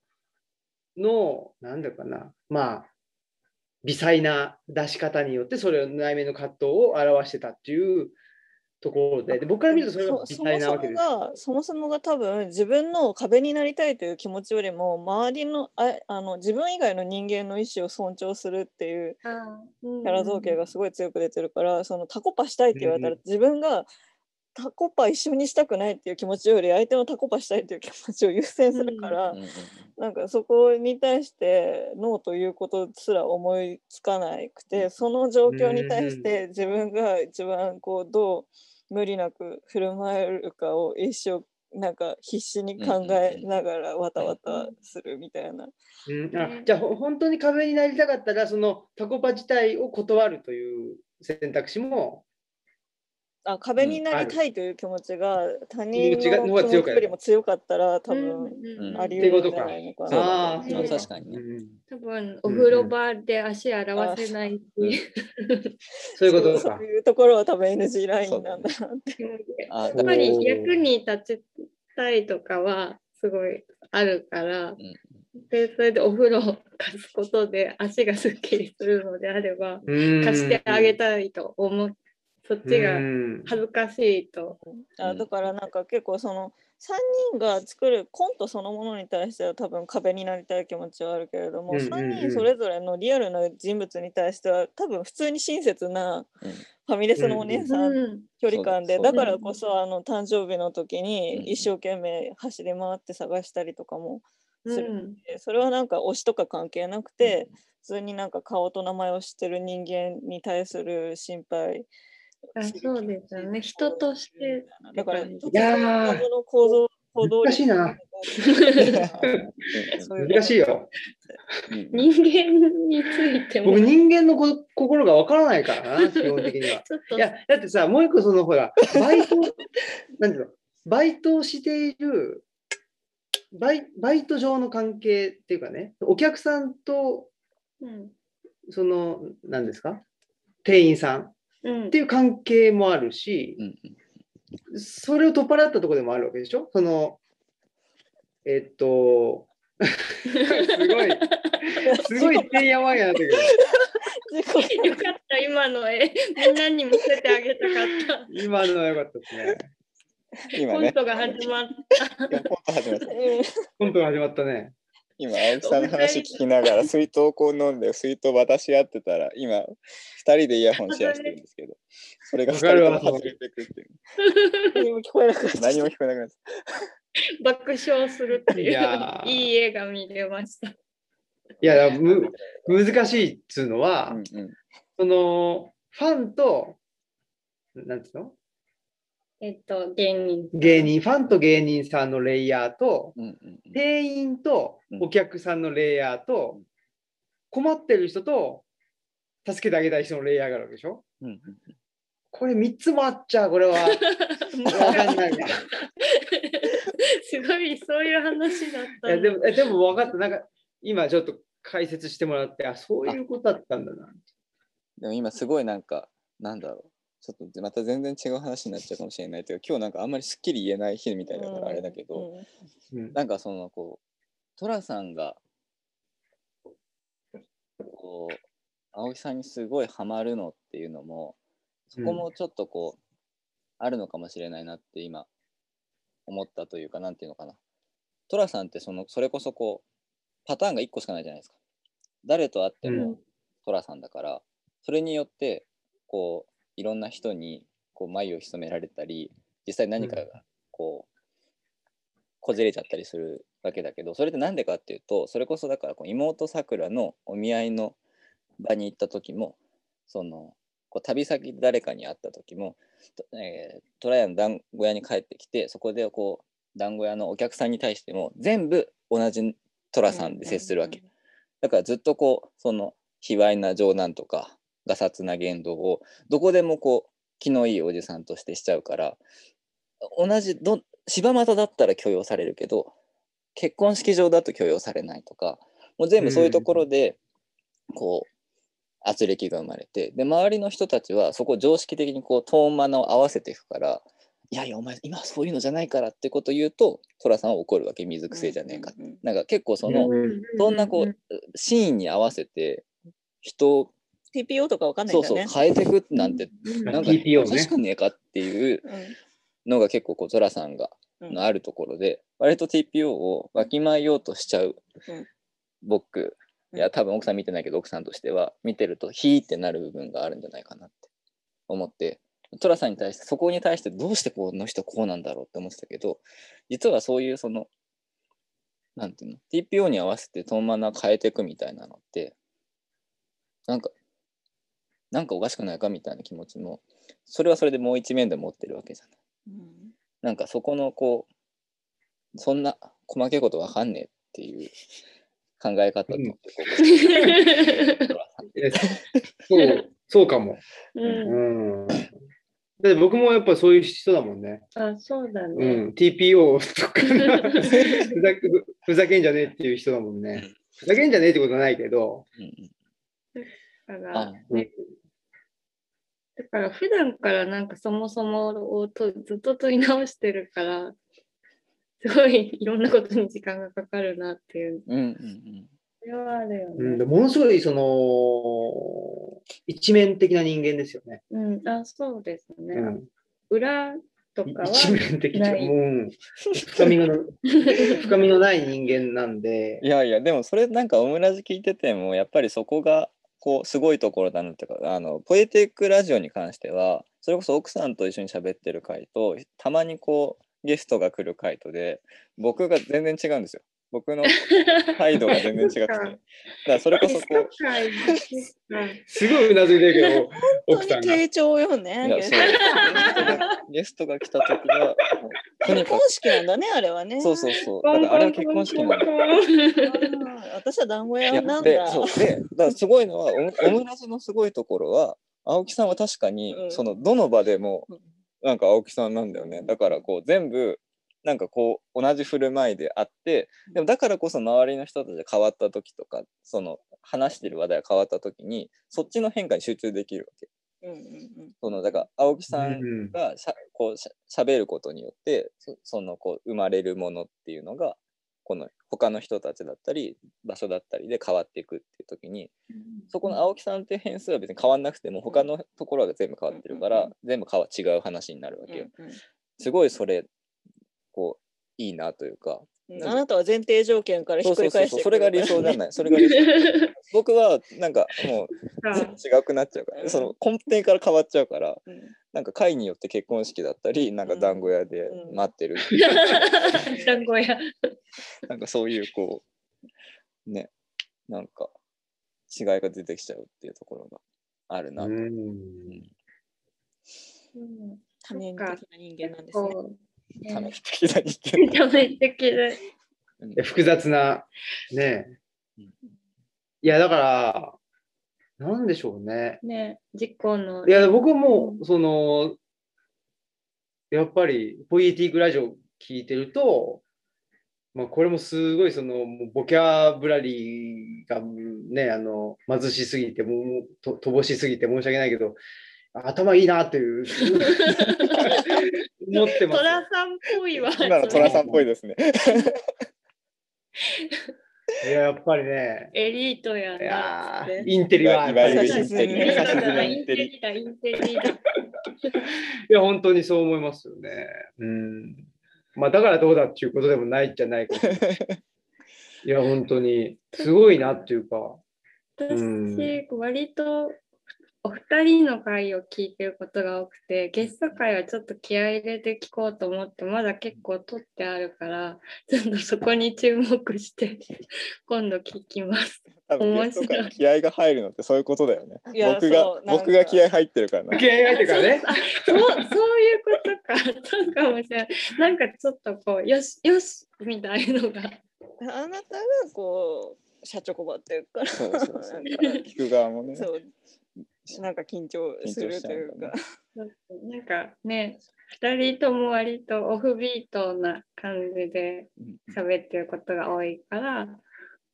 S3: のなんだかな。まあ微細な出し方によってそれを内面の葛藤を表してたっていうところで。で僕から見るとそれが微細なわけです。
S2: がそもそもが多分自分の壁になりたいという気持ちよりも周りのああの自分以外の人間の意思を尊重するっていう
S4: キャ
S2: ラ造形がすごい強く出てるから、そのタコパしたいって言われたら、
S3: うん。
S2: 自分がタコパ一緒にしたくないっていう気持ちより相手のタコパしたいっていう気持ちを優先するから、
S1: うん。
S2: なんかそこに対してノーということすら思いつかなくて、その状況に対して自分が一番こうどう無理なく振る舞えるかを一生なんか必死に考えながらわたわたするみたいな。
S3: うん。あじゃあほ本当に壁になりたかったらそのタコパ自体を断るという選択肢も
S2: あ壁になりたいという気持ちが他人の
S3: 気持ち
S2: よりも強かったら多分
S1: うん
S2: あり得るんじゃないのかな。
S3: あー
S1: まあ確かにね。
S3: うん
S4: 多分お風呂場で足洗わせないし、
S3: そういうことか。
S2: そう。いうところは多分 NG ラインなんだなって。
S1: あ
S4: やっぱり役に立ちたいとかはすごいあるから、
S1: ん
S4: でそれでお風呂を貸すことで足がすっきりするのであれば
S3: 貸
S4: 貸してあげたいと思うそっちが恥ずかしいと。
S2: あだからなんか結構その3人が作るコントそのものに対しては多分壁になりたい気持ちはあるけれども、
S3: うんうんうん。
S2: 3人それぞれのリアルな人物に対しては多分普通に親切な
S1: うん。
S2: ファミレスのお姉さん
S4: うん。
S2: 距離感で、
S1: そうだ
S2: だからこそあの誕生日の時
S1: うん。
S2: に一生懸命走り回って探したりとかもする
S4: うん
S2: それはなんか推しとか関係なくて、普通になんか顔と名前を知ってる人間に対する心配
S4: あそうですよね。人として。
S2: だから
S4: い
S3: やー。
S2: 謎の構造
S3: 難しいな。難しいよ。
S1: うん。
S4: 人間についても。
S3: 僕、人間のこ心がわからないからな、基本的には。
S4: ちょっと。
S3: いや、だってさ、もう一個そのほら、バイト、なんていうの、バイトをしている、バイバイト上の関係っていうかね、お客さんと、
S4: うん。
S3: その、何ですか、店員さんっ
S4: うん
S3: ていう関係もあるし、
S1: うん
S3: それを取っ払ったところでもあるわけでしょ？その、えっと、すごい、すごいてんやわんやなってくる。
S4: よかった今の絵みんなに見せてあげたかった
S3: 今のは良かったですね。
S1: 今ね、
S4: コントが始まっ
S1: コント始まった。
S3: コントが始まったね。
S1: 今、青木さんの話聞きながら、水筒をこう飲んで、水筒渡し合ってたら、今、二人でイヤホンシェアしてるんですけど、それが二人とも外れてくっていう。
S2: 何も聞こえなくなっ
S1: 何も聞こえなくなって
S4: 爆笑するっていう。
S3: い
S4: いい絵が見れました。
S3: いや、む難しいっつうのは、
S1: うんうん。
S3: その、ファンと、なんつうの？
S4: えっと芸人
S3: 芸人、ファンと芸人さんのレイヤーと、
S1: うんうんうん
S3: 店員とお客さんのレイヤーと、困ってる人と、助けてあげたい人のレイヤーがあるわけでしょ？
S1: うんうん
S3: これ3つもあっちゃう、これは。わかんない
S4: すごいそういう話だった
S3: や
S4: んだ
S3: でもえでも分かった。なんか、今ちょっと解説してもらって、あ、そういうことだったんだな。
S1: でも今すごいなんか、なんだろう。ちょっとまた全然違う話になっちゃうかもしれないけど、今日なんかあんまりすっきり言えない日みたいだからあれだけど、
S3: うん
S1: なんかそのこう、寅さんが、こう、青木さんにすごいハマるのっていうのも、そこもちょっとこう、あるのかもしれないなって今、思ったというか、なんていうのかな。寅さんってその、それこそこう、パターンが1個しかないじゃないですか。誰と会って
S3: う
S1: も寅さんだから、それによって、こう、いろんな人にこう眉を潜められたり、実際何かがこう、こじれちゃったりするわけだけどそれって何でかっていうとそれこそだからこう妹さくらのお見合いの場に行った時もそのこう旅先で誰かに会った時も、とえー、トラヤの団子屋に帰ってきてそこでこう団子屋のお客さんに対しても全部同じ寅さんで接するわけ、だからずっとこうその卑猥な冗談とかがさつな言動をどこでもこう気のいいおじさんとしてしちゃうから同じど柴又だったら許容されるけど結婚式場だと許容されないとかもう全部そういうところでこう圧力が生まれてで周りの人たちはそこを常識的にこうトーンマナを合わせていくからいやいやお前今はそういうのじゃないからってことを言うと寅さんは怒るわけ水くせえじゃねえかって。なんか結構そのそんなこうシーンに合わせて人を
S2: TPO とかわかんないん
S1: そう
S2: だよね。
S1: そう変えてくなんてなんか
S3: TPO
S1: おかしくねえかっていうのが結構こう寅さんが
S2: うん。
S1: のあるところで、割と TPO をわきまえようとしちゃう
S2: うん。
S1: 僕、
S2: うん。
S1: いや多分奥さん見てないけど奥さんとしては見てるとヒーってなる部分があるんじゃないかなって思って寅さんに対してそこに対してどうしてこの人こうなんだろうって思ってたけど実はそういうそのなんていうの？TPO に合わせてトーンマナー変えていくみたいなのってなんかなんかおかしくないかみたいな気持ちもそれはそれでもう一面で持ってるわけじゃない。なんかそこのこうそんな細けいことわかんねえっていう考え方と、
S3: そう、そうかも。
S4: うん
S3: うん。だって僕もやっぱそういう人だもんね。
S4: あそうだ
S3: う
S4: ね。
S3: ん。TPO とか ふざけふざけんじゃねえっていう人だもんね。ふざけんじゃねえってことはないけど。
S1: うん
S4: だか
S1: あ
S4: ら、ねだから普段からなんかそもそもをとずっと問い直してるから、すごいいろんなことに時間がかかるなっていう。
S1: うんうんうん
S4: それはあるよ
S3: うん、
S4: ね。
S3: ものすごいその一面的な人間ですよね。
S4: うん、あそうですね。
S3: うん、
S4: 裏とかは
S3: 一面的じゃ
S4: ない
S3: もう深みの 深みのない人間なんで
S1: いやいやでもそれなんかオムラジ聞いててもやっぱりそこがこうすごいところだなっていうかあのポエティックラジオに関してはそれこそ奥さんと一緒に喋ってる回とたまにこうゲストが来る回とで僕が全然違うんですよ。僕の態度が全然違くて。だからそれこそこう
S4: はい。
S3: すごいうなずいてるけど 奥さんが。
S2: 本当に傾聴よね
S1: いやそうゲスト。がゲストが来た時は
S2: 結婚式なんだねあれはね。
S1: くそうそうそう。だからあれは結婚式なんだ。
S2: 私は団子
S1: い
S2: 屋なんだ。
S1: そう。でだからすごいのはオムオムラジのすごいところは青木さんは確かに、
S2: うん。
S1: そのどの場でも
S2: うん
S1: なんか青木さんなんだよね。だからこう全部なんかこう同じ振る舞いであってでもだからこそ周りの人たちが変わった時とかその話してる話題が変わった時にそっちの変化に集中できるわけ。
S2: うんうんうん。
S1: そのだから青木さん
S3: うん
S1: がしゃこうしゃ喋ることによってそそのこう生まれるものっていうのがこの他の人たちだったり場所だったりで変わっていくっていう時にそこの青木さんって変数は別に変わんなくても他のところが全部変わってるから全部変わ違う話になるわけよ。
S2: うん。
S1: すごいそれいいなというか
S2: うん。あなたは前提条件からひ
S1: そうそうそう
S2: っくり返して
S1: そうそれが理想じゃない。それが理想。僕はなんかもう違くなっちゃうからその根底から変わっちゃうから
S2: うん。
S1: なんか会によって結婚式だったりなんか団子屋で
S2: うん。
S1: 待ってる、
S4: 団子屋。
S1: なんかそういうこうねなんか違いが出てきちゃうっていうところがあるなと、
S3: うん。
S4: うん。
S2: 多面的な人間なんですね。
S1: 多面的な人間
S4: 多面的で。
S3: いや 複雑なね。
S1: うん。
S3: いやだからなんでしょうね。
S4: ね、事故の。
S3: いや僕はもうそのやっぱりポイエティックラジオ聞いてるとまあこれもすごいそのボキャブラリーがねあの貧しすぎてもうと乏しすぎて申し訳ないけど頭いいなっていう思ってます
S4: トラさんっぽいわ。
S1: 今の寅さんっぽいですね
S3: いややっぱりね
S4: エリートや
S3: い
S4: な。
S3: インテリは
S1: いわゆる
S2: インテリ
S4: インテリだ
S1: イ
S4: インテリだ。
S3: いや、本当にそう思いますよね。うん。まあ、だからどうだっていうことでもないじゃないかい。いや、本当に、すごいなっていうか。うん
S4: 私、割とお二人の回を聞いてることが多くて、ゲスト回はちょっと気合い入れて聞こうと思って、まだ結構取ってあるから、ちょっとそこに注目して、今度聞きます。
S1: 多分ゲストから気合が入るのってそういうことだよね僕が僕が気合入ってるからな
S3: 気合が入ってるからね。
S4: あ そうそういうことか。そうかもしれない。なんかちょっとこう、よし、よしみたいのが。
S2: あなたがこう社長ばってるから
S1: そうそうそう聞く側もね
S2: そうなんか緊張するというか。
S4: なんかね、二人とも割とオフビートな感じで
S1: うん
S4: 喋ってることが多いから、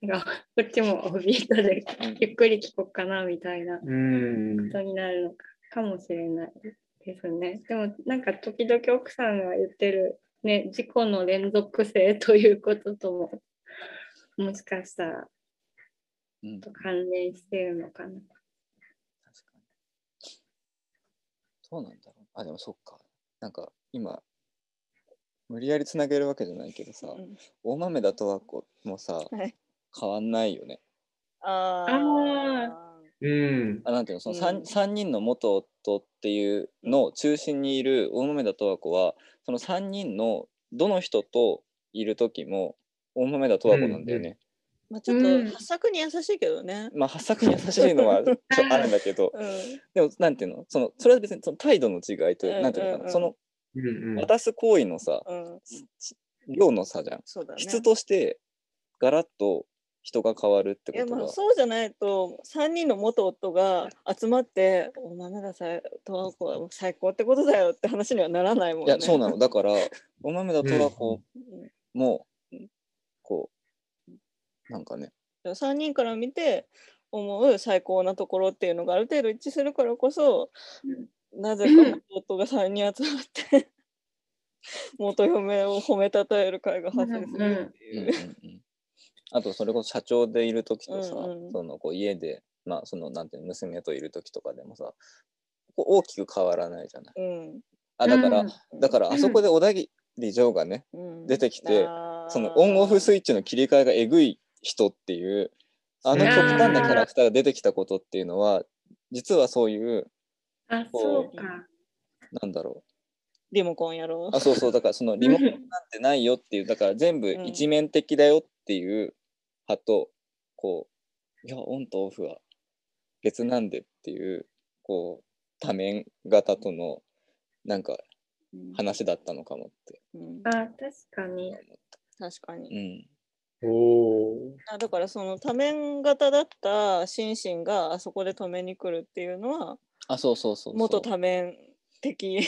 S4: なんかこっちもオフビートで
S1: うん
S4: ゆっくり聞こうかなみたいなこ
S3: うん。
S4: とになるのかかもしれないですね。でもなんか時々奥さんが言ってる、ね、事故の連続性ということとももしかしたら関連してるのかな。
S1: 確かに。そうなんだろう。あ、でもそっか。なんか今、無理やりつなげるわけじゃないけどさ、
S2: うん
S1: 大豆田とわ子もさ、
S2: はい
S1: 変わんないよね。
S2: あ
S4: あ
S3: うん。
S1: あなんていうの、その 3,
S2: うん
S1: 三人の元夫っていうの中心にいる大豆田とわ子は、その3人のどの人といる時も、大豆田とわ子なんだよね。
S2: まあちょっ
S4: うん
S2: と発作に優しいけどね。
S1: まあ、発作に優しいのは ちょあるんだけど、
S2: うん
S1: でも、なんていうの、そのそれは別にその態度の違いとなんていうのかな、
S2: うんうん
S1: その
S3: うんうん
S1: 渡す行為のさ、
S2: うん、
S1: 量の差じゃん。
S2: そうだね。
S1: 質としてガラッと人が変わるって
S2: いやまあ
S1: ことは
S2: そうじゃないと3人の元夫が集まって「お前ならさ十和子は最高ってことだよ」って話にはならないもんね。
S1: いやそうなのだからお豆田十和子
S2: うん
S1: もなんかね。
S2: 3人から見て思う最高なところっていうのがある程度一致するからこそ、なぜか元夫が3人集まって 元嫁を褒めたたえる会が発生するって
S1: う。んうん
S2: いう。
S1: うん。あとそれこそ社長でいる時とさ、
S2: うんうん。
S1: そのこう家でまあそのなんていうの娘といる時とかでもさこう大きく変わらないじゃない。
S2: うん。
S1: あだから、
S4: うん。
S1: だからあそこで小田切丈がね
S2: うん。
S1: 出てきてそのオンオフスイッチの切り替えがえぐい人っていうあの極端なキャラクターが出てきたことっていうのは実はそういう
S4: あ、そうか。
S1: なんだろ
S2: リモコンやろ
S1: う。あそうそう。だからそのリモコンなんてないよっていうだから全部
S2: うん。
S1: 一面的だよっていう派とこういやオンとオフは別なんでっていうこう多面型とのなんか
S2: うん。
S1: 話だったのかもって
S2: うん。
S4: あ、確かに。
S2: 確かに。
S1: うん
S3: お
S2: だからその多面型だったシンシンがあそこで止めに来るっていうのは
S1: あそうそうそう
S2: 元多面的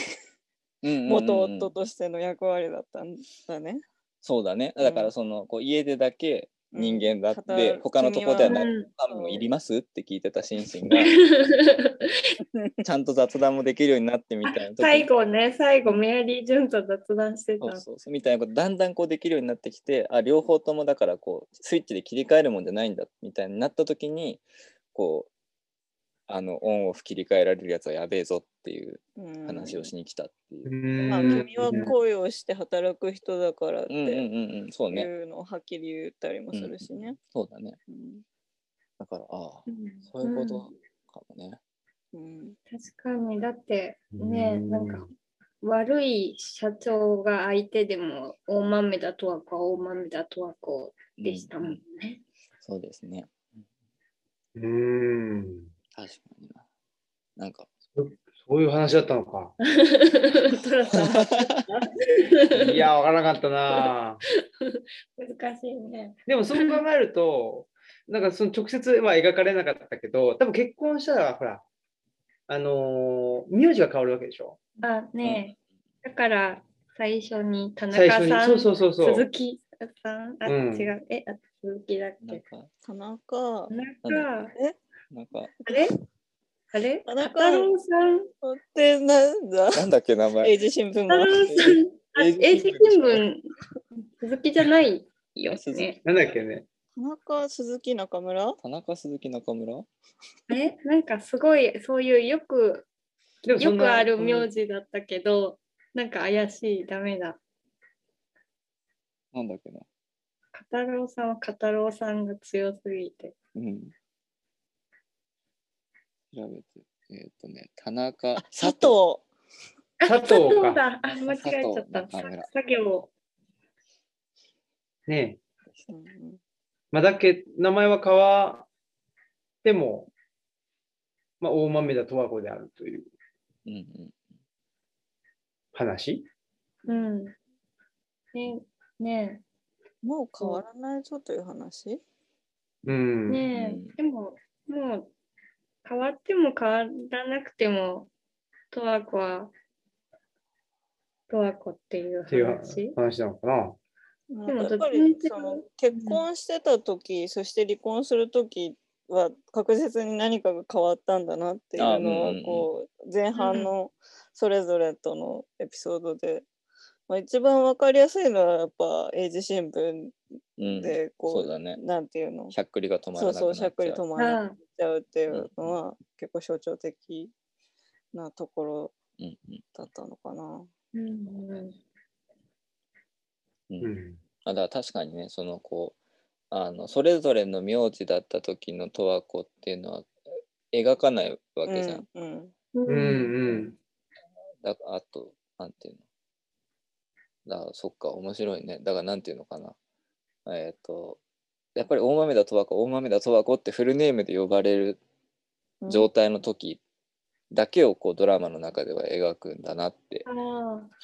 S2: 元夫としての役割だったんだね。
S1: そうだね。だからそのこう家でだけ人間だって、
S2: うん
S1: 他のとこでは
S2: うん
S1: 何
S4: うん。
S1: あもういりますって聞いてたシンシンが ちゃんと雑談もできるようになってみたいな
S4: 最後ね、最後、メアリー・ジュンと雑談してた。
S1: そうそうみたいなことだんだんこうできるようになってきてあ両方ともだからこうスイッチで切り替えるもんじゃないんだみたいになった時にこうあのオンオフ切り替えられるやつはやべえぞっていう
S2: うん
S1: 話をしに来たっていう。
S2: まあ、君は恋をして働く人だからっ
S1: うんうん
S2: て
S1: うんうんそうね
S2: いうのをはっきり言ったりもするしね。
S1: そうだね
S2: うん
S1: だからああ
S4: うん
S1: そういうこと
S4: ん
S1: かもね。
S2: うん
S4: 確かに、だって
S3: うん
S4: ね、なんか悪い社長が相手でも大豆だとはこ大豆だとはこうでしたもんね。
S1: そうですね。
S3: うーん。
S1: 確かにな。なんか、
S3: そういう話だったのか。
S4: トラさん
S3: いや、わからなかったな。
S4: 難しいね。
S3: でもそう考えると、なんかその直接は描かれなかったけど、多分結婚したら、ほら、あのー名字が変わるわけでしょ？
S4: あ、ねえ、だから最初に田。中さん、
S3: そうそうそうそう。
S4: 鈴木さん、あ、
S3: うん
S4: 違う、え、あ鈴木だっけ？
S1: なんか、
S2: 田中
S4: 田中、
S1: なんか、
S4: あれ？あれ？
S2: 田中
S4: 太郎さん、
S2: ってなんだ？
S1: なんだっけ、名前？
S2: 英字新聞
S4: 太
S2: が。
S1: 英字新聞
S4: 鈴木じゃないよ
S1: 鈴木
S4: ね。
S3: なんだっけね？
S2: 田中鈴木中村？
S1: 田中鈴木中村？
S4: え、なんかすごい、そういうよく、よくある名字だったけど、なんか怪しい、ダメだ。
S1: なんだっけな？
S4: 片郎さんは片郎さんが強すぎて。
S1: うん。調べて。えっ、とね、田中、
S2: 佐藤。
S4: あ
S3: 佐藤か
S4: だ。あ、間違えちゃった。作業。
S3: ねえ。
S2: うん
S3: まあ、だけ名前は変わっても、まあ、大豆田十和子であるという
S1: うんうん。
S3: 話？
S4: うん。ねね
S2: もう変わらないぞという話？
S3: うん。
S4: ね
S1: うん
S4: でも、もう、変わっても変わらなくても、十和子は、十和子っていう話？
S3: 話なのかな？
S4: でも
S2: やっぱりその結婚してた時、そして離婚する時は確実に何かが変わったんだなっていうのを
S1: うんうん
S2: こう前半のそれぞれとのエピソードで、まあ、一番わかりやすいのはやっぱ英字新聞
S1: うん、
S2: でこう,、
S1: そうだね。
S2: なんていうの？
S1: しゃっくりが止まら
S2: そう
S1: なくなっちゃう。
S2: そうしゃっくり止まらな
S4: あ
S2: くなっちゃうっていうのは結構象徴的なところだったのかな。
S4: うん。うん。
S1: だから確かにねそのこうあのそれぞれの名字だった時の十和子っていうのは描かないわけじゃん。
S2: うんうん。
S4: うん
S3: うんうん。
S1: だあとなんていうの？だからそっか面白いね。だからなんていうのかなえっ、とやっぱり大豆田十和子大豆田十和子ってフルネームで呼ばれる
S2: うん
S1: 状態の時だけをこうドラマの中では描くんだなって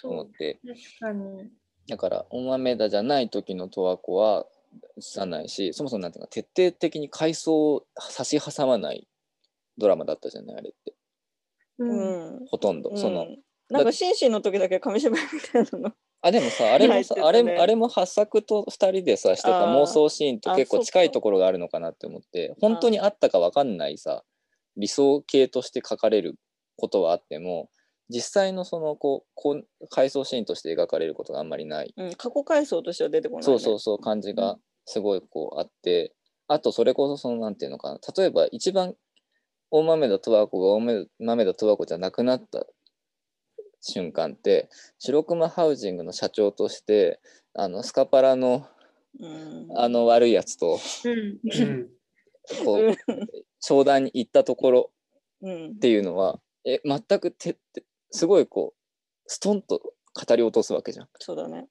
S1: 思って
S4: 確かに。
S1: だから大豆田じゃない時の十和子は映さないしそもそもなんていうか徹底的に階層を差し挟まないドラマだったじゃないあれって
S4: うん。
S2: うん
S1: ほとんど、その
S2: うんなんか心身の時だけ紙芝居みたいなの。
S1: あでもさあれもさ、
S2: ね。
S1: あれもあれも八作と2人でさしてた妄想シーンと
S2: あ
S1: 結構近いところがあるのかなって思って本当にあったか分かんないさ理想形として書かれることはあっても実際のそのこうこう回想シーンとして描かれることがあんまりない。
S2: うん、過去回想としては出てこない、ね。
S1: そうそうそう感じがすごいこうあってあとそれこそそのなんていうのかな例えば一番大豆田十和子が大豆田十和子じゃなくなった瞬間って白熊ハウジングの社長としてあのスカパラの
S2: うん
S1: あの悪いやつと
S4: うん
S3: うん
S1: こう商談に行ったところ
S2: うん
S1: っていうのはえ全くてってすごいこうストンと語り落とすわけじゃん。
S2: そうだね。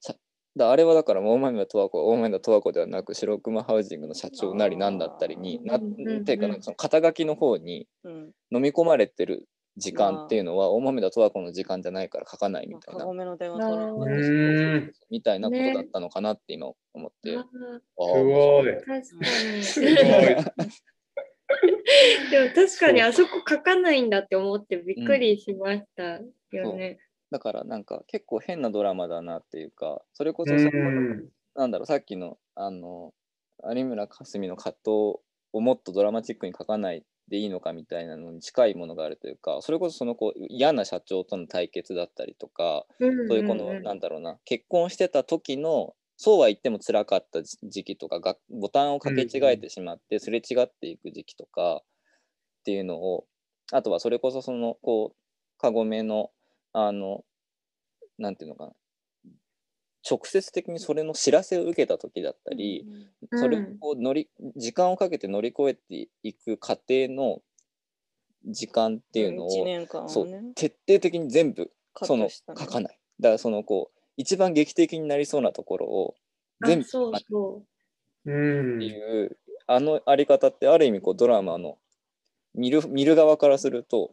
S1: だあれはだから大豆田十和子大豆田十和子ではなく白熊ハウジングの社長なりなんだったりにな
S4: うんうんうん
S1: ていうかなんかその肩書きの方に
S2: うん。
S1: 飲み込まれてる時間っていうのは大豆田十和子の時間じゃないから書かないみたいな。みたいなことだったのかなって今思って。
S4: あ
S1: あ
S4: ー
S1: ー
S3: すごい。
S4: でも確かにあそこ書かないんだって思ってびっくりしましたよね。
S1: だからなんか結構変なドラマだなっていうかそれこそ
S3: う
S1: その
S3: ん
S1: なんだろうさっきのあの有村架純の葛藤をもっとドラマチックに書かないでいいのかみたいなのに近いものがあるというかそれこそそのこう嫌な社長との対決だったりとか
S4: うん
S1: そういうこのなんだろうな結婚してた時のそうは言っても辛かった時時期とかがボタンをかけ違えてしまってすれ違っていく時期とかっていうのをあとはそれこそそのこうカゴメのあのなんていうのかな直接的にそれの知らせを受けた時だったり、
S4: うん
S1: それを乗り時間をかけて乗り越えていく過程の時間っていうの
S2: 1
S1: を
S2: 年間
S1: そう。徹底的に全部
S2: カ
S1: その書かない。だからそのこう一番劇的になりそうなところを全部
S4: あそう
S1: 書か
S4: そ
S3: う。ん。
S1: っていうあのあり方ってある意味こうドラマの見る見る側からすると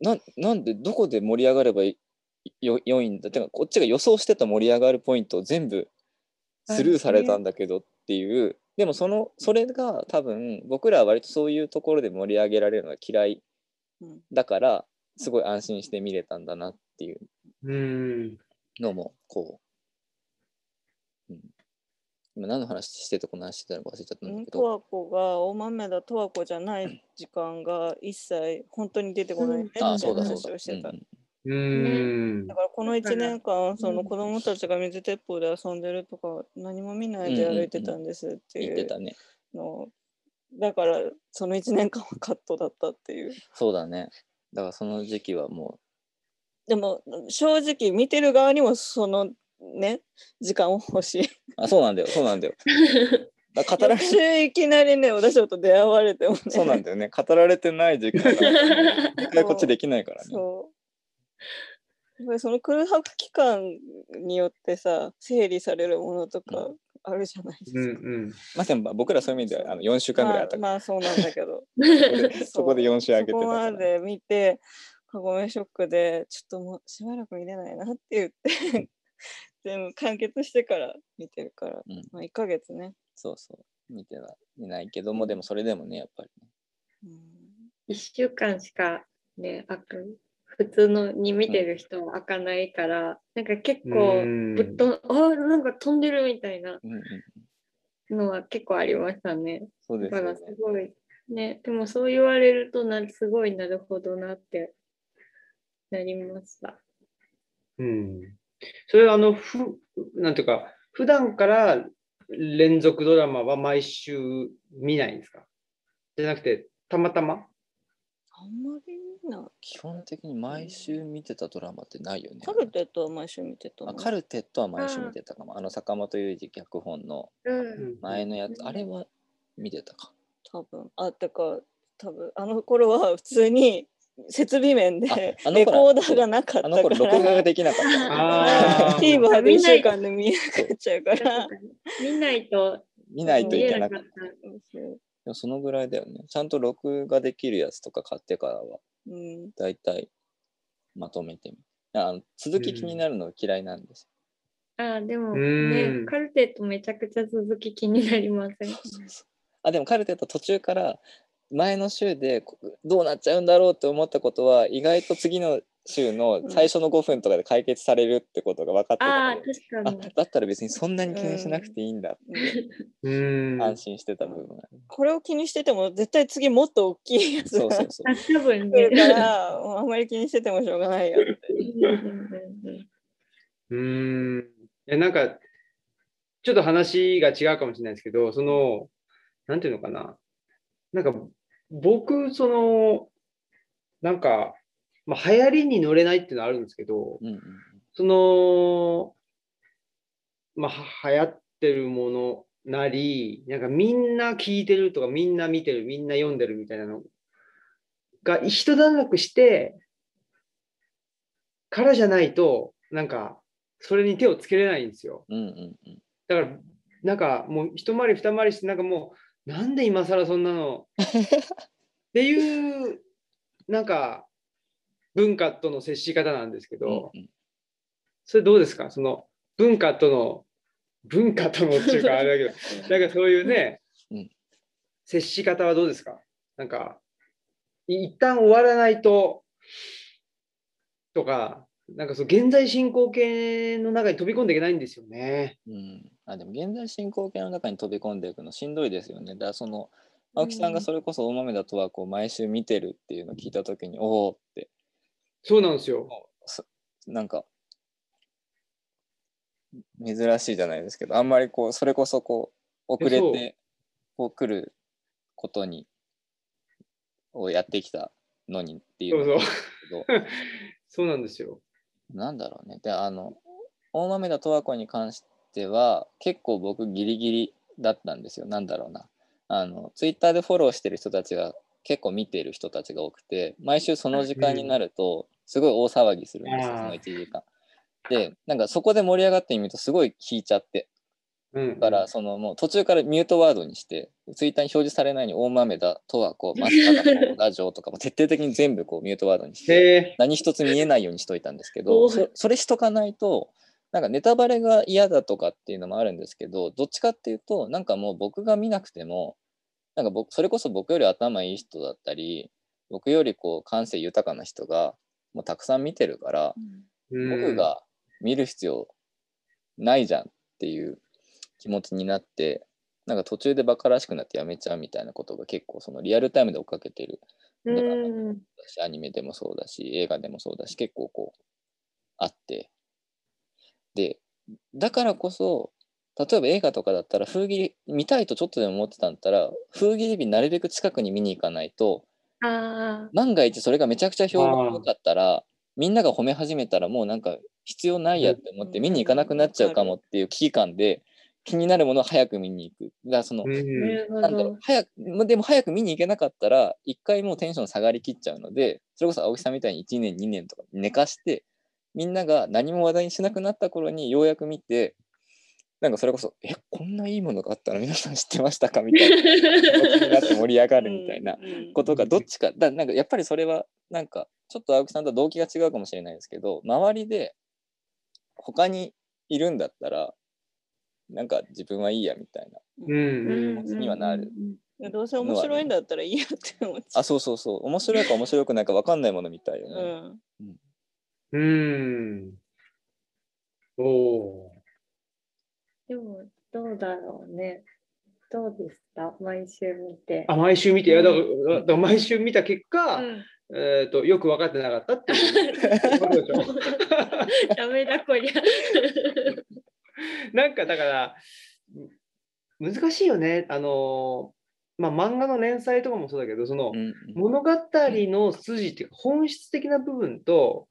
S1: ななんでどこで盛り上がればいよ良いんだ。てかこっちが予想してた盛り上がるポイントを全部スルーされたんだけどっていう、でもそのそれが多分僕らは割とそういうところで盛り上げられるのが嫌い
S2: うん
S1: だからすごい安心して見れたんだなっていう
S3: うん
S1: のもこう、うん、今何の話しててこの話してたのか忘れちゃったんだけど、
S2: 十和子が大豆田十和子じゃない時間が一切本当に出てこないねって
S4: うん。
S1: あそうだそう
S2: 話をしてた。
S1: だ、うん
S3: うん。
S2: だからこの1年間その
S4: うん。
S2: 子供たちが水鉄砲で遊んでるとか何も見ないで歩いてたんですっていう
S1: 言ってたね。
S2: の。をだからその1年間はカットだったっていう。
S1: そうだね。だからその時期はも
S2: でも正直見てる側にもそのね時間を欲しい。
S1: うあそうなんだよ。そうなんだよ。語ら
S2: 翌
S1: れ
S2: 週いきなりね私と出会われてもね。
S1: そうなんだよね。語られてない時間が一回こっちできないからね。
S2: そうその空白期間によってさ整理されるものとかあるじゃないですか。
S3: うんうん。
S1: まあでも僕らそういう意味ではあの4週間ぐらいあったから、
S2: まあ、まあそうなんだけど。
S1: そこで4週あげてた
S2: そこまで見てカゴメショックでちょっともうしばらく見れないなって言って全部完結してから見てるから、
S1: うん。
S2: まあ、1ヶ月ね、
S1: そうそう。見てはいないけどもでもそれでもねやっぱりね。
S2: うん。
S4: 1週間しかね、開く。普通のに見てる人は開かないから、なんか結構
S3: うん。
S4: ぶっとん、あなんか飛んでるみたいなのは結構ありましたね。
S1: そうですよね。
S4: だからすごい、ね、でもそう言われるとな、すごいなるほどなってなりました。
S3: うん。それはあのふなんていうか普段から連続ドラマは毎週見ないんですか？じゃなくてたまたま？
S2: あんまり見ない
S1: 基本的に毎週見てたドラマってないよね。
S2: カルテットは毎週見てた
S1: カルテットは毎週見てたかも。あの坂本雄二脚本の
S4: うん。
S1: 前のやつ。あれは見てたか。
S2: 多分。あてか多分。あの頃は普通に設備面で
S1: ああの
S2: レ
S1: 頃
S2: コーダーがなかったから。
S1: あの頃録画ができなかった。
S3: あー。
S2: TVer で1
S4: 見ない
S2: 週間で見えなくなっちゃうから。
S4: 見ないと。
S1: 見ないと
S4: 見
S1: いけなかっ
S4: た。
S2: そ
S1: のぐらいだよね。ちゃんと録画できるやつとか買ってからは
S2: うん。
S1: だいたいまとめてみあの続き気になるのが嫌いなんです、
S4: あでも
S3: うん。
S4: ね、カルテットめちゃくちゃ続き気になりません？
S1: あでもカルテット途中から前の週でこどうなっちゃうんだろうって思ったことは意外と次の週の最初の5分とかで解決されるってことが分かって
S4: ああ、
S1: た
S4: 確か
S1: あ
S4: に。
S1: だったら別にそんなに気にしなくていいんだって
S2: うん。
S3: うん。
S1: 安心してた部分
S2: これを気にしてても絶対次もっと大きいやつが
S1: そうそうそう。
S4: あ、多分
S2: 来る
S4: ね。
S2: からもうあんまり気にしててもしょうがないよって。
S4: うんうんうん
S3: うんいやなん。かちょっと話が違うかもしれないですけどそのなん。ていうのかななん。か僕そのなん。かまあ、流行りに乗れないっていうのはあるんですけど、
S1: うんうん
S3: その、まあ、は流行ってるものなり、なんかみんな聞いてるとか、みんな見てる、みんな読んでるみたいなのが一段落してからじゃないと、なんか、それに手をつけれないんですよ。
S1: うんうんうん。
S3: だから、なんかもう一回り二回りして、なんかもう、なんで今更そんなの？っていう、なんか、文化との接し方なんですけど、
S1: うんうん。
S3: それどうですか？その文化との、文化とのっていうかあれだけど、なんかそういうね、
S1: うん。
S3: 接し方はどうですか？なんか、い一旦終わらないと、とか、なんかそう現在進行形の中に飛び込んでいけないんですよね。
S1: うん、あでも現在進行形の中に飛び込んでいくのしんどいですよね。だからその青木さんがそれこそ大豆田とはこう毎週見てるっていうのを聞いた時におおって
S3: そうなんですよ。
S1: そなんか珍しいじゃないですけどあんまりこうそれこそこう遅れてこう来ることにをやってきたのにっていうの
S3: そうそう
S1: なんですけど
S3: そうなんですよ。
S1: なんだろうね。で、あの、大豆田十和子に関しては、結構僕ギリギリだったんですよ。なんだろうな。あの、ツイッターでフォローしてる人たちが結構見てる人たちが多くて、毎週その時間になると、すごい大騒ぎするんですよ、その1時間。で、なんかそこで盛り上がってみると、すごい聞いちゃって。
S3: うん、
S1: だから、そのもう途中からミュートワードにして、ツイッターに表示されないように大豆田十和子、松坂子、ラジオとかも徹底的に全部こうミュートワードにして。何一つ見えないようにしといたんですけ
S2: お
S1: ど
S2: ー
S1: そそれしとかないとなんかネタバレが嫌だとかっていうのもあるんですけどどっちかっていうとなんかもう僕が見なくてもなんか僕それこそ僕より頭いい人だったり僕よりこう感性豊かな人がもうたくさん見てるから僕が見る必要ないじゃんっていう気持ちになってなんか途中でバカらしくなってやめちゃうみたいなことが結構そのリアルタイムで追っかけてる。
S2: う
S1: ドラマ
S2: ん。
S1: だしアニメでもそうだし映画でもそうだし結構こうあって。でだからこそ例えば映画とかだったら風切り見たいとちょっとでも思ってたんだったら風切り日なるべく近くに見に行かないと
S4: あ
S1: 万が一それがめちゃくちゃ評判良かったらみんなが褒め始めたらもうなんか必要ないやって思って見に行かなくなっちゃうかもっていう危機感で気になるものを早く見に行く。だからその
S3: うん。
S4: あ、な
S1: んだろう
S4: ど。
S1: 早くまでも早く見に行けなかったら一回もうテンション下がりきっちゃうのでそれこそ青木さんみたいに1年2年とか寝かしてみんなが何も話題にしなくなった頃にようやく見てなんかそれこそ「えこんないいものがあったの？皆さん知ってましたか?」みたいな気になって盛り上がるみたいなことがどっちかだなんかやっぱりそれはなんかちょっと青木さんと動機が違うかもしれないですけど周りで他にいるんだったらなんか自分はいいやみたいな
S3: うん
S1: 気持ちにはなる。
S2: どうせ面白いんだったらいいやって思っちゃ
S1: あそうそうそう面白いか面白くないか分かんないものみたいよ
S2: う。
S1: ね。
S2: うん
S3: うん。おお
S4: でも、どうだろうね。どうでした毎週見て
S3: ー。。あ、毎週見て、いやだからだから毎週見た結果、
S4: うん
S3: えっ、と、よく分かってなかったっていうことでしょ。
S4: ダメだこりゃ。
S3: なんかだから、難しいよね。あの、まあ、漫画の連載とかもそうだけど、その、物語の筋っていうか本質的な部分と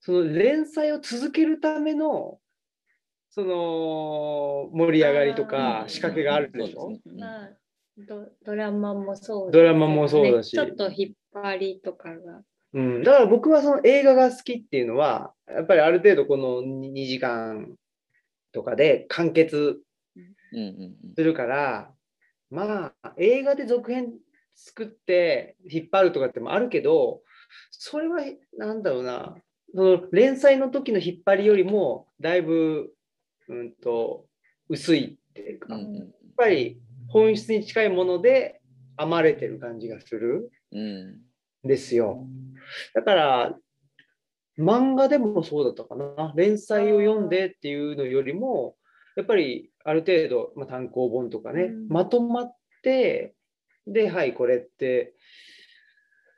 S3: その連載を続けるためのその盛り上がりとか仕掛けがあるでしょ？
S4: ドドラマもそう
S3: ドラマもそうだし。
S4: ねちょっと引っ張りとかが。
S3: うん、だから僕はその映画が好きっていうのはやっぱりある程度この2時間とかで完結
S1: うんうん
S3: するからまあ映画で続編作って引っ張るとかってもあるけどそれはなんだろうな。その連載の時の引っ張りよりもだいぶ、うん、と薄いっていうか、やっ
S1: うんうん。
S3: ぱり本質に近いもので編まれてる感じがする
S1: うん
S3: ん。ですよ。だから漫画でもそうだったかな。連載を読んでっていうのよりもやっぱりある程度、まあ、単行本とかね、
S4: うん。
S3: まとまってではいこれって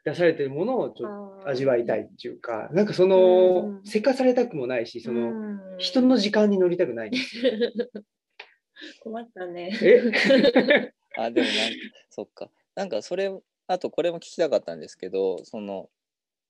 S3: 出されてるものをちょっと味わいたいっていうかなんかその、
S4: うん。
S3: せかされたくもないしその、
S4: うん。
S3: 人の時間に乗りたくない。
S4: 困ったね。
S3: え？
S1: あでもなんかそっか。なんかそれあとこれも聞きたかったんですけどその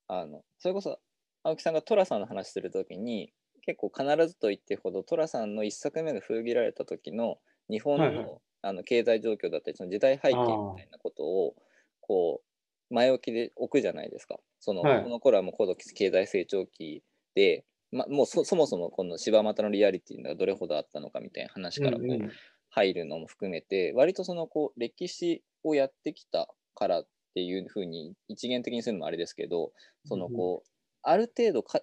S1: あのそれこそ青木さんが寅さんの話する時に結構必ずと言ってほど寅さんの一作目が封切られた時の日本の,、
S3: はいはい。
S1: あの経済状況だったりその時代背景みたいなことをこう前置きで置くじゃないですか。その、
S3: はい。
S1: この頃はもう高度経済成長期で、ま、もうそそもそもこの柴又のリアリティがどれほどあったのかみたいな話からこう、
S3: うんうん。
S1: 入るのも含めて割とそのこう歴史をやってきたからっていうふうに一元的にするのもあれですけどそのこうある程度か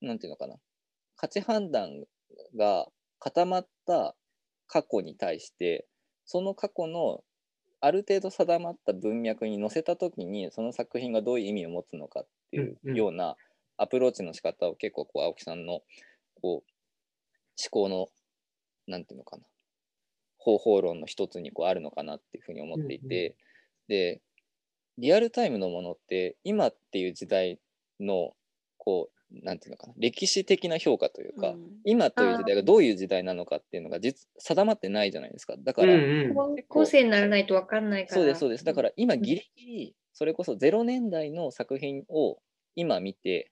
S1: なんていうのかな。価値判断が固まった過去に対してその過去のある程度定まった文脈に載せた時にその作品がどういう意味を持つのかっていう
S3: うんうん。
S1: ようなアプローチの仕方を結構こう青木さんのこう思考のなんていうのかな。方法論の一つにこうあるのかなっていうふうに思っていて、でリアルタイムのものって今っていう時代のこうなんていうのかな歴史的な評価というか、
S2: うん。
S1: 今という時代がどういう時代なのかっていうのが実定まってないじゃないですか。だから、
S3: うんうん。
S4: 高校生にならないと分かんないから。
S1: そうですそうです。だから今ギリギリそれこそ0年代の作品を今見て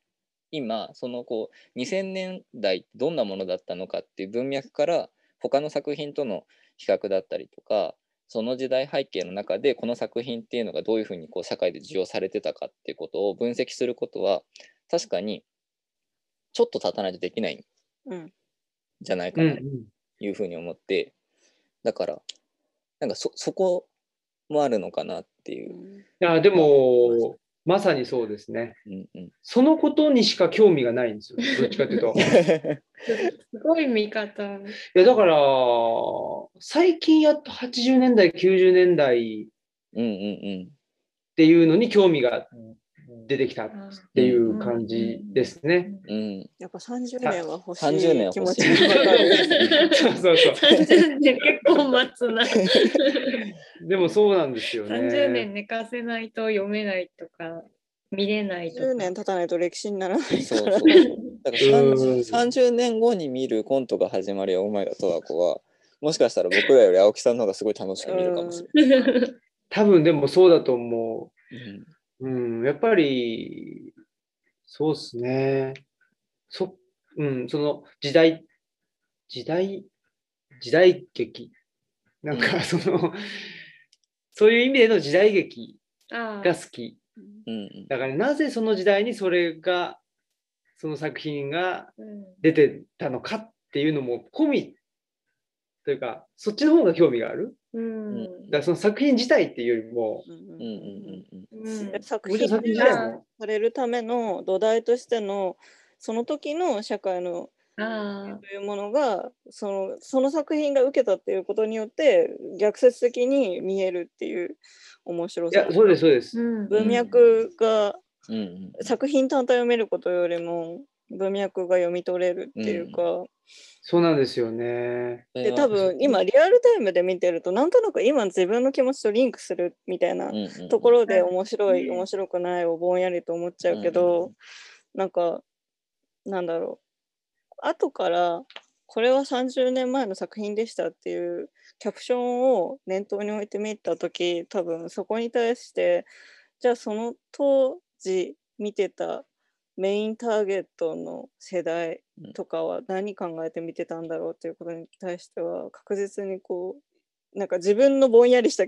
S1: 今そのこう2000年代どんなものだったのかっていう文脈から他の作品との比較だったりとかその時代背景の中でこの作品っていうのがどういうふうにこう社会で受容されてたかっていうことを分析することは確かにちょっと経たないとできないん
S2: うん
S1: じゃないか
S3: うん
S1: なというふうに思って、だからなんかそそこもあるのかなっていうう。
S2: ん
S3: いやでもまさにそうですね。
S1: うんうん
S3: そのことにしか興味がないんですよ。どっちかというと。い
S4: すごい見方。
S3: やだから最近やっと80年代90年代
S1: うんうん
S3: っていうのに興味が出てきたっていう感じですね。
S1: うんうん
S2: やっぱ30年は欲し
S1: 30年
S2: い気持ちが。
S3: そうそうそう。
S4: 30年結構待つな。
S3: でもそうなんですよね。
S4: 30年寝かせないと読めないとか、見れないとか。
S2: 10年経たないと歴史にならないから
S1: そうそう。だから
S3: うん
S1: 30, 30年後に見るコントが始まりやお前らとわ子はもしかしたら僕らより青木さんの方がすごい楽しく見るかもしれない。
S3: 多分でもそうだと思
S1: うん
S3: う。うん、やっぱり、そうですね。そ、うん、その時代、時代、時代劇。なんかその、そういう意味での時代劇
S4: あ
S3: が好き。だからなぜその時代にそれが、その作品が
S4: うん
S3: 出てたのかっていうのも込みというか、そっちの方が興味がある？
S4: うん。
S3: だからその作品自体っていうよりも、
S2: うんうん
S1: うん。うん。うん
S4: うん
S2: で作
S3: 品自
S2: 品
S3: 体も、
S2: されるための土台としてのその時の社会の
S4: あ
S2: というものがそのその作品が受けたっていうことによって逆説的に見えるっていう面白さ。
S3: いや、そうです、そうです。
S4: うん。
S2: 文脈が
S1: うん。うん
S2: 作品単体を読めることよりも文脈が読み取れるっていうか、
S3: そうなんですよね。
S2: で多分今リアルタイムで見てるとなんとなく今自分の気持ちとリンクするみたいなところで面白い、
S4: うん。
S2: 面白くないをぼんやりと思っちゃうけど、なんかなんだろう。後からこれは30年前の作品でしたっていうキャプションを念頭に置いてみた時多分そこに対してじゃあその当時見てたメインターゲットの世代とかは何考えて見てたんだろうっていうことに対しては確実にこうなんか自分のぼんやりした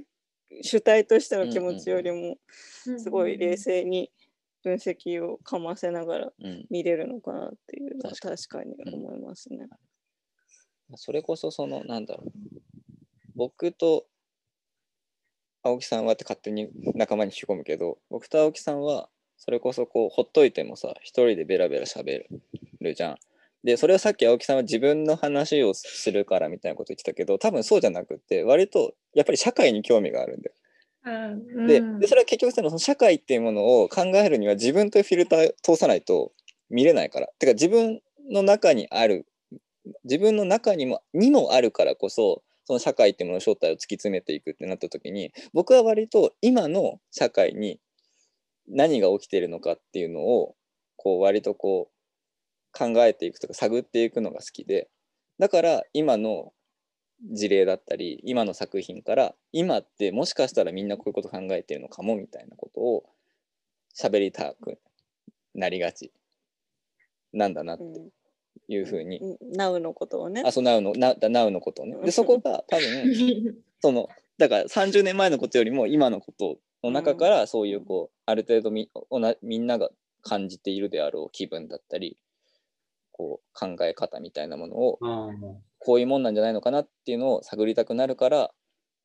S2: 主体としての気持ちよりもすごい冷静に分析をかませながら
S1: うん。
S2: 見れるのかなっていうのは
S1: 確かに。
S2: 確かに思いますね。
S1: それこそそのなんだろう。僕と青木さんはって勝手に仲間に引き込むけど僕と青木さんはそれこそこうほっといてもさ一人でベラベラ喋るじゃん。でそれをさっき青木さんは自分の話をするからみたいなこと言ってたけど多分そうじゃなくって割とやっぱり社会に興味があるんだよ。
S4: うん
S1: でそれは結局そのその社会っていうものを考えるには自分というフィルター通さないと見れないから。てか自分の中にある自分の中にもにもあるからこそその社会っていうものの正体を突き詰めていくってなった時に僕は割と今の社会に何が起きているのかっていうのをこう割とこう考えていくとか探っていくのが好きでだから今の事例だったり今の作品から今ってもしかしたらみんなこういうこと考えてるのかもみたいなことを喋りたくなりがち。なんだなって
S2: うん
S1: いうふうに、
S2: うんナウのことをね。
S1: あそうなうのななうのことをね。でそこが多分 そのだから30年前のことよりも今のことの中からそういうこうある程度みおなみんなが感じているであろう気分だったりこう考え方みたいなものをこういうもんなんじゃないのかなっていうのを探りたくなるから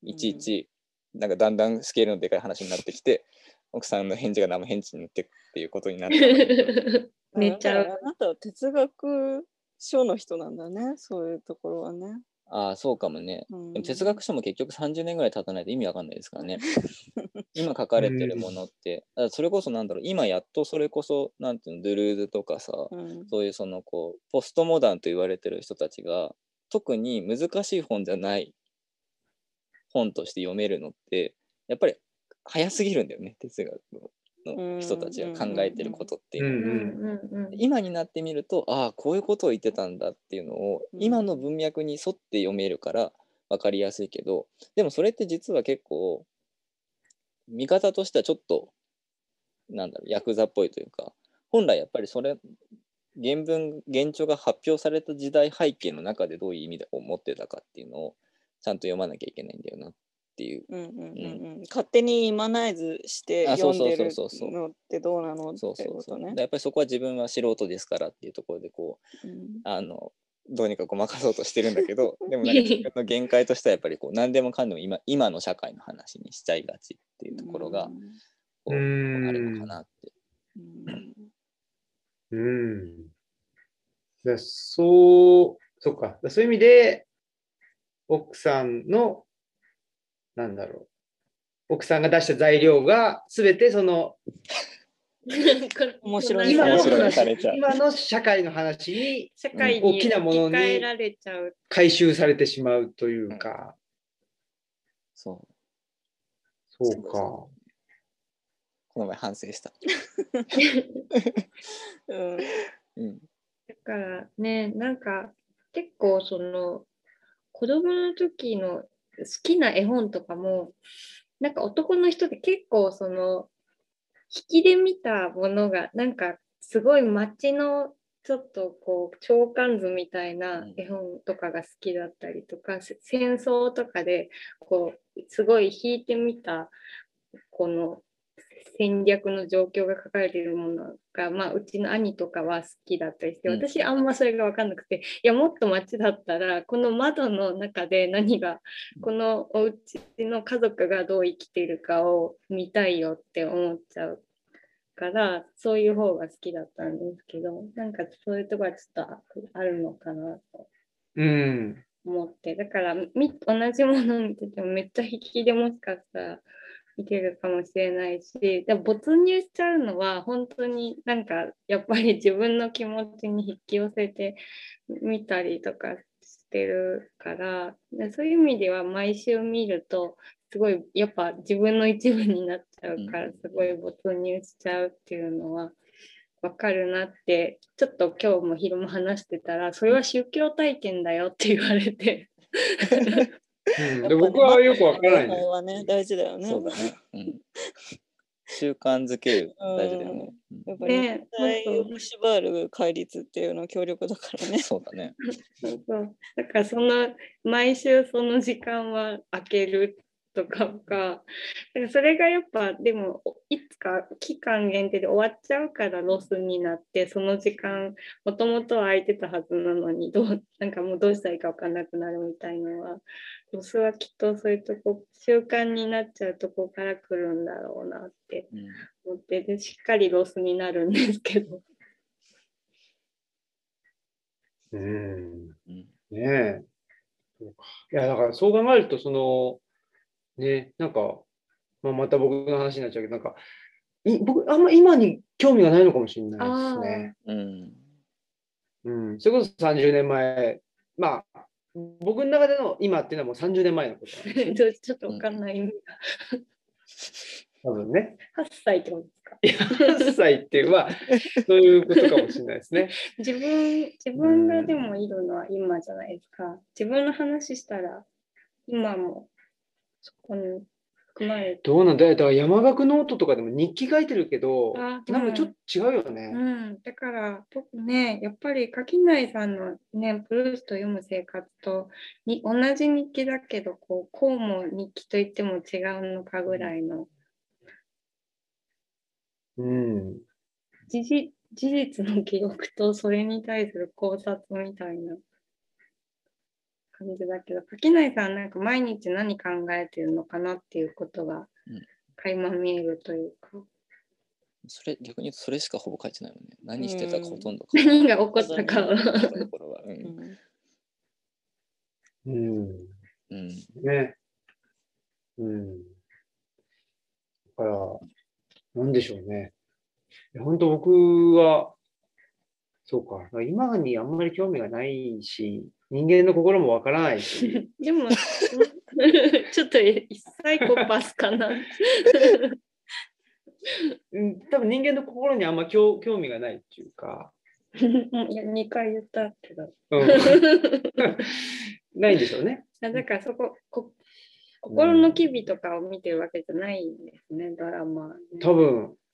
S1: いちいちなんかだんだんスケールのでかい話になってきて奥さんの返事が生返事になってっていうことになって
S4: 寝ちゃう。
S2: あなたは哲学書の人なんだねそういうところはね、
S1: ああそうかもね。
S2: うん。
S1: でも哲学書も結局30年ぐらい経たないと意味わかんないですからね。今書かれてるものって、だからそれこそなんだろう、今やっとそれこそ、なんていうの、ドゥルーズとかさ、
S2: うん。
S1: そういうそのこう、ポストモダンと言われてる人たちが、特に難しい本じゃない本として読めるのって、やっぱり早すぎるんだよね、哲学の人たちが考えてることっていう。
S4: うんうん
S1: 今になってみるとああこういうことを言ってたんだっていうのを
S2: うん。
S1: 今の文脈に沿って読めるから分かりやすいけどでもそれって実は結構見方としてはちょっとなんだろうヤクザっぽいというか本来やっぱりそれ原文原著が発表された時代背景の中でどういう意味を持ってたかっていうのをちゃんと読まなきゃいけないんだよな。っていう。
S2: うんうんうんうん、勝手にイマナイズして
S1: あそう
S2: 読んでる
S1: そうそう。そうそう
S2: のってどうなのって
S1: そうそうそう、
S2: ことね。
S1: やっぱりそこは自分は素人ですからっていうところでこう
S2: うん。
S1: あのどうにかごまかそうとしてるんだけど でもなんか自分の限界としてはやっぱりこう何でもかんでも今今の社会の話にしちゃいがちっていうところがこう
S3: うん
S1: あるのかなって。
S2: うん。
S3: うん。だそう、そっか。だそういう意味で、奥さんの、なんだろう。奥さんが出した材料が、すべてその、
S2: 面白い
S3: 今の今の社会の話に
S4: 社会
S3: 大
S4: に
S3: きなものに
S4: 置き換えられちゃう。
S3: 回収されてしまうというか、
S1: そう
S3: そうか。
S1: この前反省した。
S2: うん
S1: うん
S4: だからね、なんか結構その子供の時の好きな絵本とかも、なんか男の人って結構その引きで見たものがなんかすごい街のちょっとこう長官図みたいな絵本とかが好きだったりとか、せ戦争とかでこうすごい引いてみたこの戦略の状況が書かれているものが、まあ、うちの兄とかは好きだったりして、
S1: うん。
S4: 私あんまそれが分かんなくて、いや、もっと街だったら、この窓の中で何が、このお家の家族がどう生きているかを見たいよって思っちゃうから、そういう方が好きだったんですけど、なんかそういうとこはちょっとあるのかなと
S3: うん。
S4: 思って、だからみ同じものを見ててもめっちゃ引きでもしかしたら見てるかもしれないし、でも没入しちゃうのは本当になんかやっぱり自分の気持ちに引き寄せてみたりとかしてるから、でそういう意味では毎週見るとすごいやっぱ自分の一部になっちゃうからすごい没入しちゃうっていうのはわかるなってちょっと今日も昼間話してたらそれは宗教体験だよって言われて
S3: うん、で僕はよくわからないんです。
S2: はね大事だよね。
S1: そうだね。うん習慣づける大事だよね。
S2: やっぱり
S4: ね
S2: 絶対縛る戒律っていうのは強力だからね。
S1: そうだね。
S4: そうそうだからその毎週その時間は空けるとかがだからそれがやっぱでもいつか期間限定で終わっちゃうからロスになってその時間もともとは空いてたはずなのにどうなんかもうどうしたらいいか分かんなくなるみたいのはロスはきっとそういうとこ習慣になっちゃうとこから来るんだろうなって
S1: うん
S4: 思ってでしっかりロスになるんですけど。
S3: うん。
S1: うん
S3: ねえ。そうかいや、だからそう考えると、その、ね、なんか、まあ、また僕の話になっちゃうけど、なんか、い僕、あんま今に興味がないのかもしれないですね。
S1: うん
S3: うん。それこそ30年前、まあ、僕の中での今っていうのはもう30年前のこと
S4: ちょっと分かんない。
S3: 多分ね。
S4: 8歳ってことですか？
S3: いや、8歳っていう、まあ、そういうことかもしれないですね。
S4: 自分自分がでもいるのは今じゃないですか。自分の話したら今もそこに含まれて。
S3: どうなんだだから山岳ノートとかでも日記書いてるけど、
S4: あ
S3: なんかちょっと違うよね。
S4: うん、だから僕ねやっぱり垣内さんのねブルースと読む生活とに同じ日記だけどこうこうも日記と言っても違うのかぐらいの。
S3: うん。
S4: 事実事実の記録とそれに対する考察みたいな感じだけど垣内さんはなんか毎日何考えてるのかなっていうことが
S1: うん
S4: 垣間見えるというか
S1: それ逆に言うとそれしかほぼ書いてないもんね。何してたかほとんど
S4: 何が起こったか
S1: は。う。
S2: うんん
S3: うん。
S1: うん。
S3: ね。うん。だから、なんでしょうね。本当僕は、そうか、今にあんまり興味がないし、人間の心もわからないし、
S4: でも、ちょっとサイコパスかな。
S3: うん多分人間の心にあんま興興味がないっていうか、
S4: いや2回言ったけど。
S3: うんないんでしょうね。
S4: だからそここ、心の機微とかを見てるわけじゃないんですね、ドラマ、ね。
S3: 多分、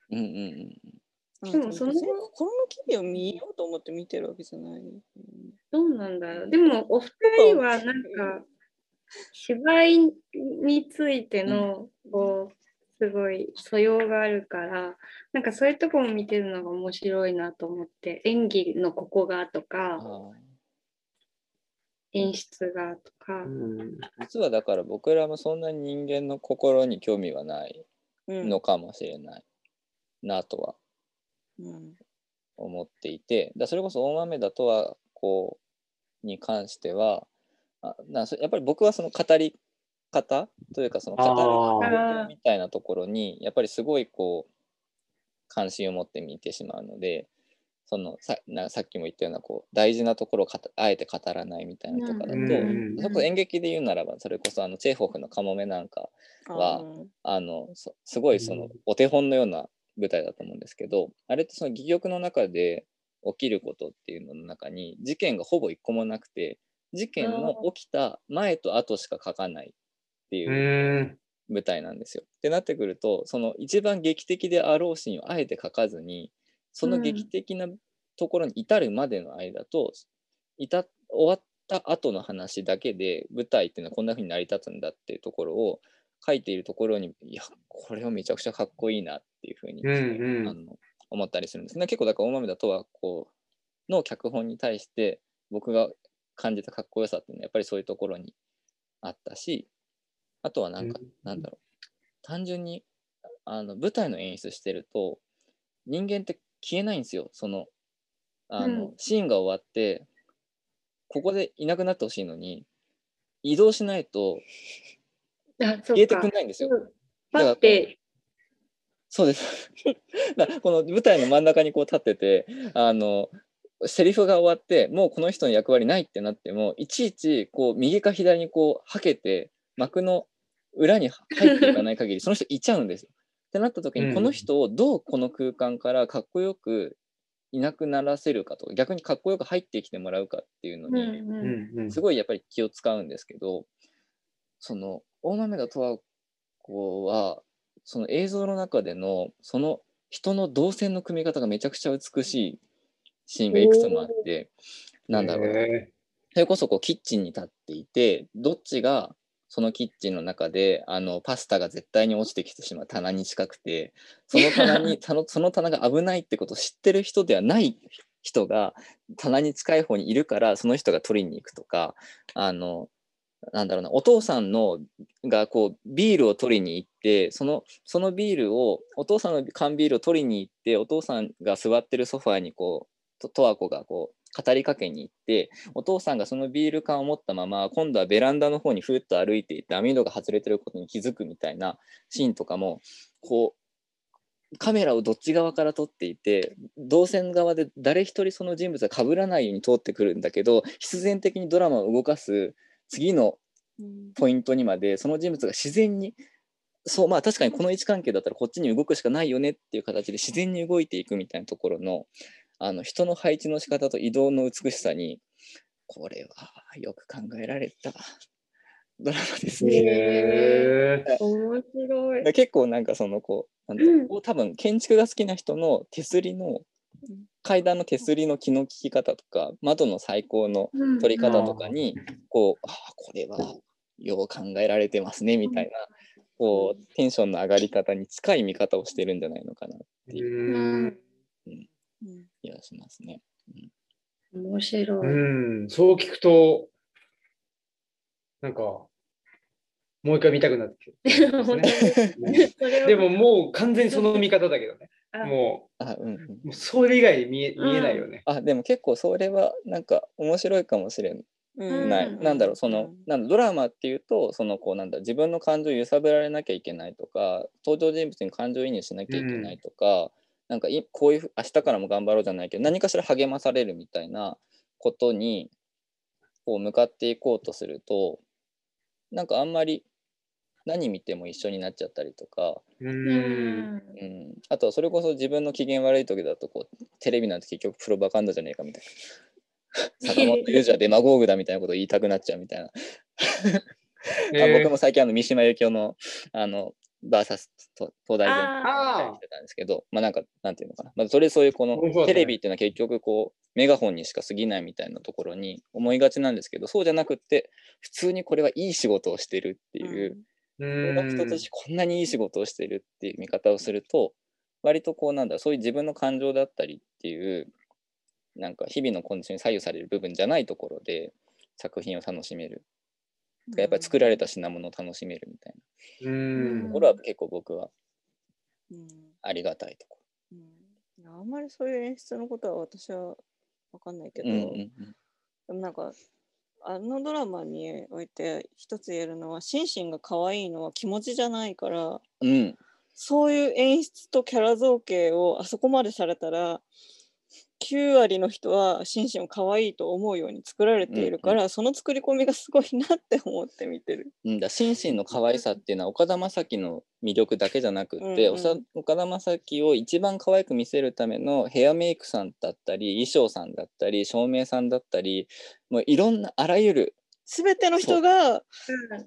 S1: うんうんうん。
S4: でもその
S2: 心の機微を見ようと思って見てるわけじゃない。うん
S4: どうなんだろう。でも、お二人はなんか、芝居についての、こう、すごい素養があるから、なんかそういうとこも見てるのが面白いなと思って、演技のここがとか、
S1: あ
S4: 演出がとか。
S1: 実はだから僕らもそんなに人間の心に興味はない
S2: うん
S1: のかもしれない。なとは。
S2: うん
S1: 思っていてだそれこそ大豆だとはこうに関してはあなそやっぱり僕はその語り方というかその語るみたいなところにやっぱりすごいこう関心を持って見てしまうのでそのさなさっきも言ったようなこう大事なところをあえて語らないみたいなとかだと、
S3: うん。
S1: それこそ演劇で言うならばそれこそあのチェーホフの「カモメ」なんかはあのそすごいその
S3: うん
S1: お手本のような舞台だと思うんですけどあれってその戯曲の中で起きることっていうのの中に事件がほぼ一個もなくて事件の起きた前と後しか書かないっていう
S3: うん、
S1: 舞台なんですよ。ってなってくるとその一番劇的であろうシーンをあえて書かずにその劇的なところに至るまでの間と、いた終わった後の話だけで舞台っていうのはこんな風に成り立つんだっていうところを書いているところにいやこれはめちゃくちゃかっこいいなっていう風に、
S3: うんうん。
S1: あの思ったりするんです。ね。結構だから大豆田とはこうの脚本に対して僕が感じたかっこよさっていうのはやっぱりそういうところにあったしあとはなんか、
S3: うん。
S1: なんだろう。単純にあの舞台の演出してると人間って消えないんですよ。そのあの、
S4: うん。
S1: シーンが終わってここでいなくなってほしいのに移動しないと
S4: あ、そ
S1: 消えて。くんないんですよ。
S4: うんパって、
S1: そうです。だからこの舞台の真ん中にこう立っててあのセリフが終わってもうこの人の役割ないってなってもいちいちこう右か左にこうはけて幕の裏に入っていかない限りその人いちゃうんですよ。ってなった時
S3: うん
S1: にこの人をどうこの空間からかっこよくいなくならせるかとか逆にかっこよく入ってきてもらうかっていうの
S4: うん
S1: に、
S3: う
S4: うん
S3: んうん
S1: すごいやっぱり気を使うんですけどその大豆田十和子はその映像の中でのその人の動線の組み方がめちゃくちゃ美しいシーンがいくつもあってなんだろうそれこそこうキッチンに立っていてどっちがそのキッチンの中であのパスタが絶対に落ちてきてしまう棚に近くてその棚に その棚が危ないってことを知ってる人ではない人が棚に近い方にいるからその人が取りに行くとかあのなんだろうなお父さんのがこうビールを取りに行ってそのそのビールをお父さんの缶ビールを取りに行ってお父さんが座ってるソファーにこうと十和子がこう語りかけに行ってお父さんがそのビール缶を持ったまま今度はベランダの方にふっと歩いていって網戸が外れてることに気づくみたいなシーンとかもこうカメラをどっち側から撮っていて動線側で誰一人その人物が被らないように通ってくるんだけど必然的にドラマを動かす次の
S2: うん
S1: ポイントにまでその人物が自然にそうまあ確かにこの位置関係だったらこっちに動くしかないよねっていう形で自然に動いていくみたいなところのあの人の配置の仕方と移動の美しさにこれはよく考えられたドラマですね。
S4: 面白い。
S1: だ結構なんかそのこうなんだろう多分建築が好きな人の手すりの階段の手すりの気の利き方とか窓の最高の取り方とかにこうああこれはよう考えられてますねみたいなこうテンションの上がり方に近い見方をしてるんじゃないのかなっていう。
S4: うん
S2: うん。
S1: 気がしますね。
S4: 面白い。
S3: うん、そう聞くと、なんか、もう一回見たくなってきて
S4: 本当に。それを
S3: でももう完全にその見方だけどね。
S4: あ。
S3: も
S1: あうんうん、
S3: う、もうそれ以外に見え見えないよね。
S1: あでも結構それはなんか面白いかもしれ
S2: うん。
S1: ない、
S4: うん。
S1: なんだろうそのなんだドラマっていうとそのこうなんだ自分の感情を揺さぶられなきゃいけないとか登場人物に感情移入しなきゃいけないとか、なんかいこういうふ明日からも頑張ろうじゃないけど何かしら励まされるみたいなことにこう向かっていこうとするとなんかあんまり何見ても一緒になっちゃったりとか、
S3: う。
S4: うん。ん
S1: うん、あとはそれこそ自分の機嫌悪い時だとこうテレビなんて結局プロパガンダじゃねえかみたいな。坂本龍二はデマゴーグだみたいなことを言いたくなっちゃうみたいな、あ僕も最近あの三島由紀夫のあのバーサスと東大弁
S4: あ
S3: あ
S1: してたんですけどまあなんかなんていうのかな、まあ、それそういうこのテレビっていうのは結局こうメガホンにしか過ぎないみたいなところに思いがちなんですけどそうじゃなくって普通にこれはいい仕事をしてるっていう、
S3: う
S1: この人たちこんなにいい仕事をしてるっていう見方をすると割とこうなんだそういう自分の感情だったりっていうなんか日々のコンディションに左右される部分じゃないところで作品を楽しめる。やっぱり作られた品物を楽しめるみたい
S3: うん。
S1: なところは結構僕は
S2: うん。
S1: ありがたいとこ
S2: うん。あんまりそういう演出のことは私は分かんないけ
S1: ろ。
S2: ど、
S1: うんうんうん。
S2: でもなんかあのドラマにおいて一つ言えるのはシンシンが可愛いのは気持ちじゃないから
S1: うん。
S2: そういう演出とキャラ造形をあそこまでされたら9割の人はシンシンを可愛いと思うように作られているから、その作り込みがすごいなって思って見てる。
S1: うんだ心身の可愛さっていうのは岡田将生の魅力だけじゃなくって、
S2: うんうん
S1: 岡田将生を一番可愛く見せるためのヘアメイクさんだったり衣装さんだったり照明さんだったりもういろんなあらゆる
S2: 全ての人が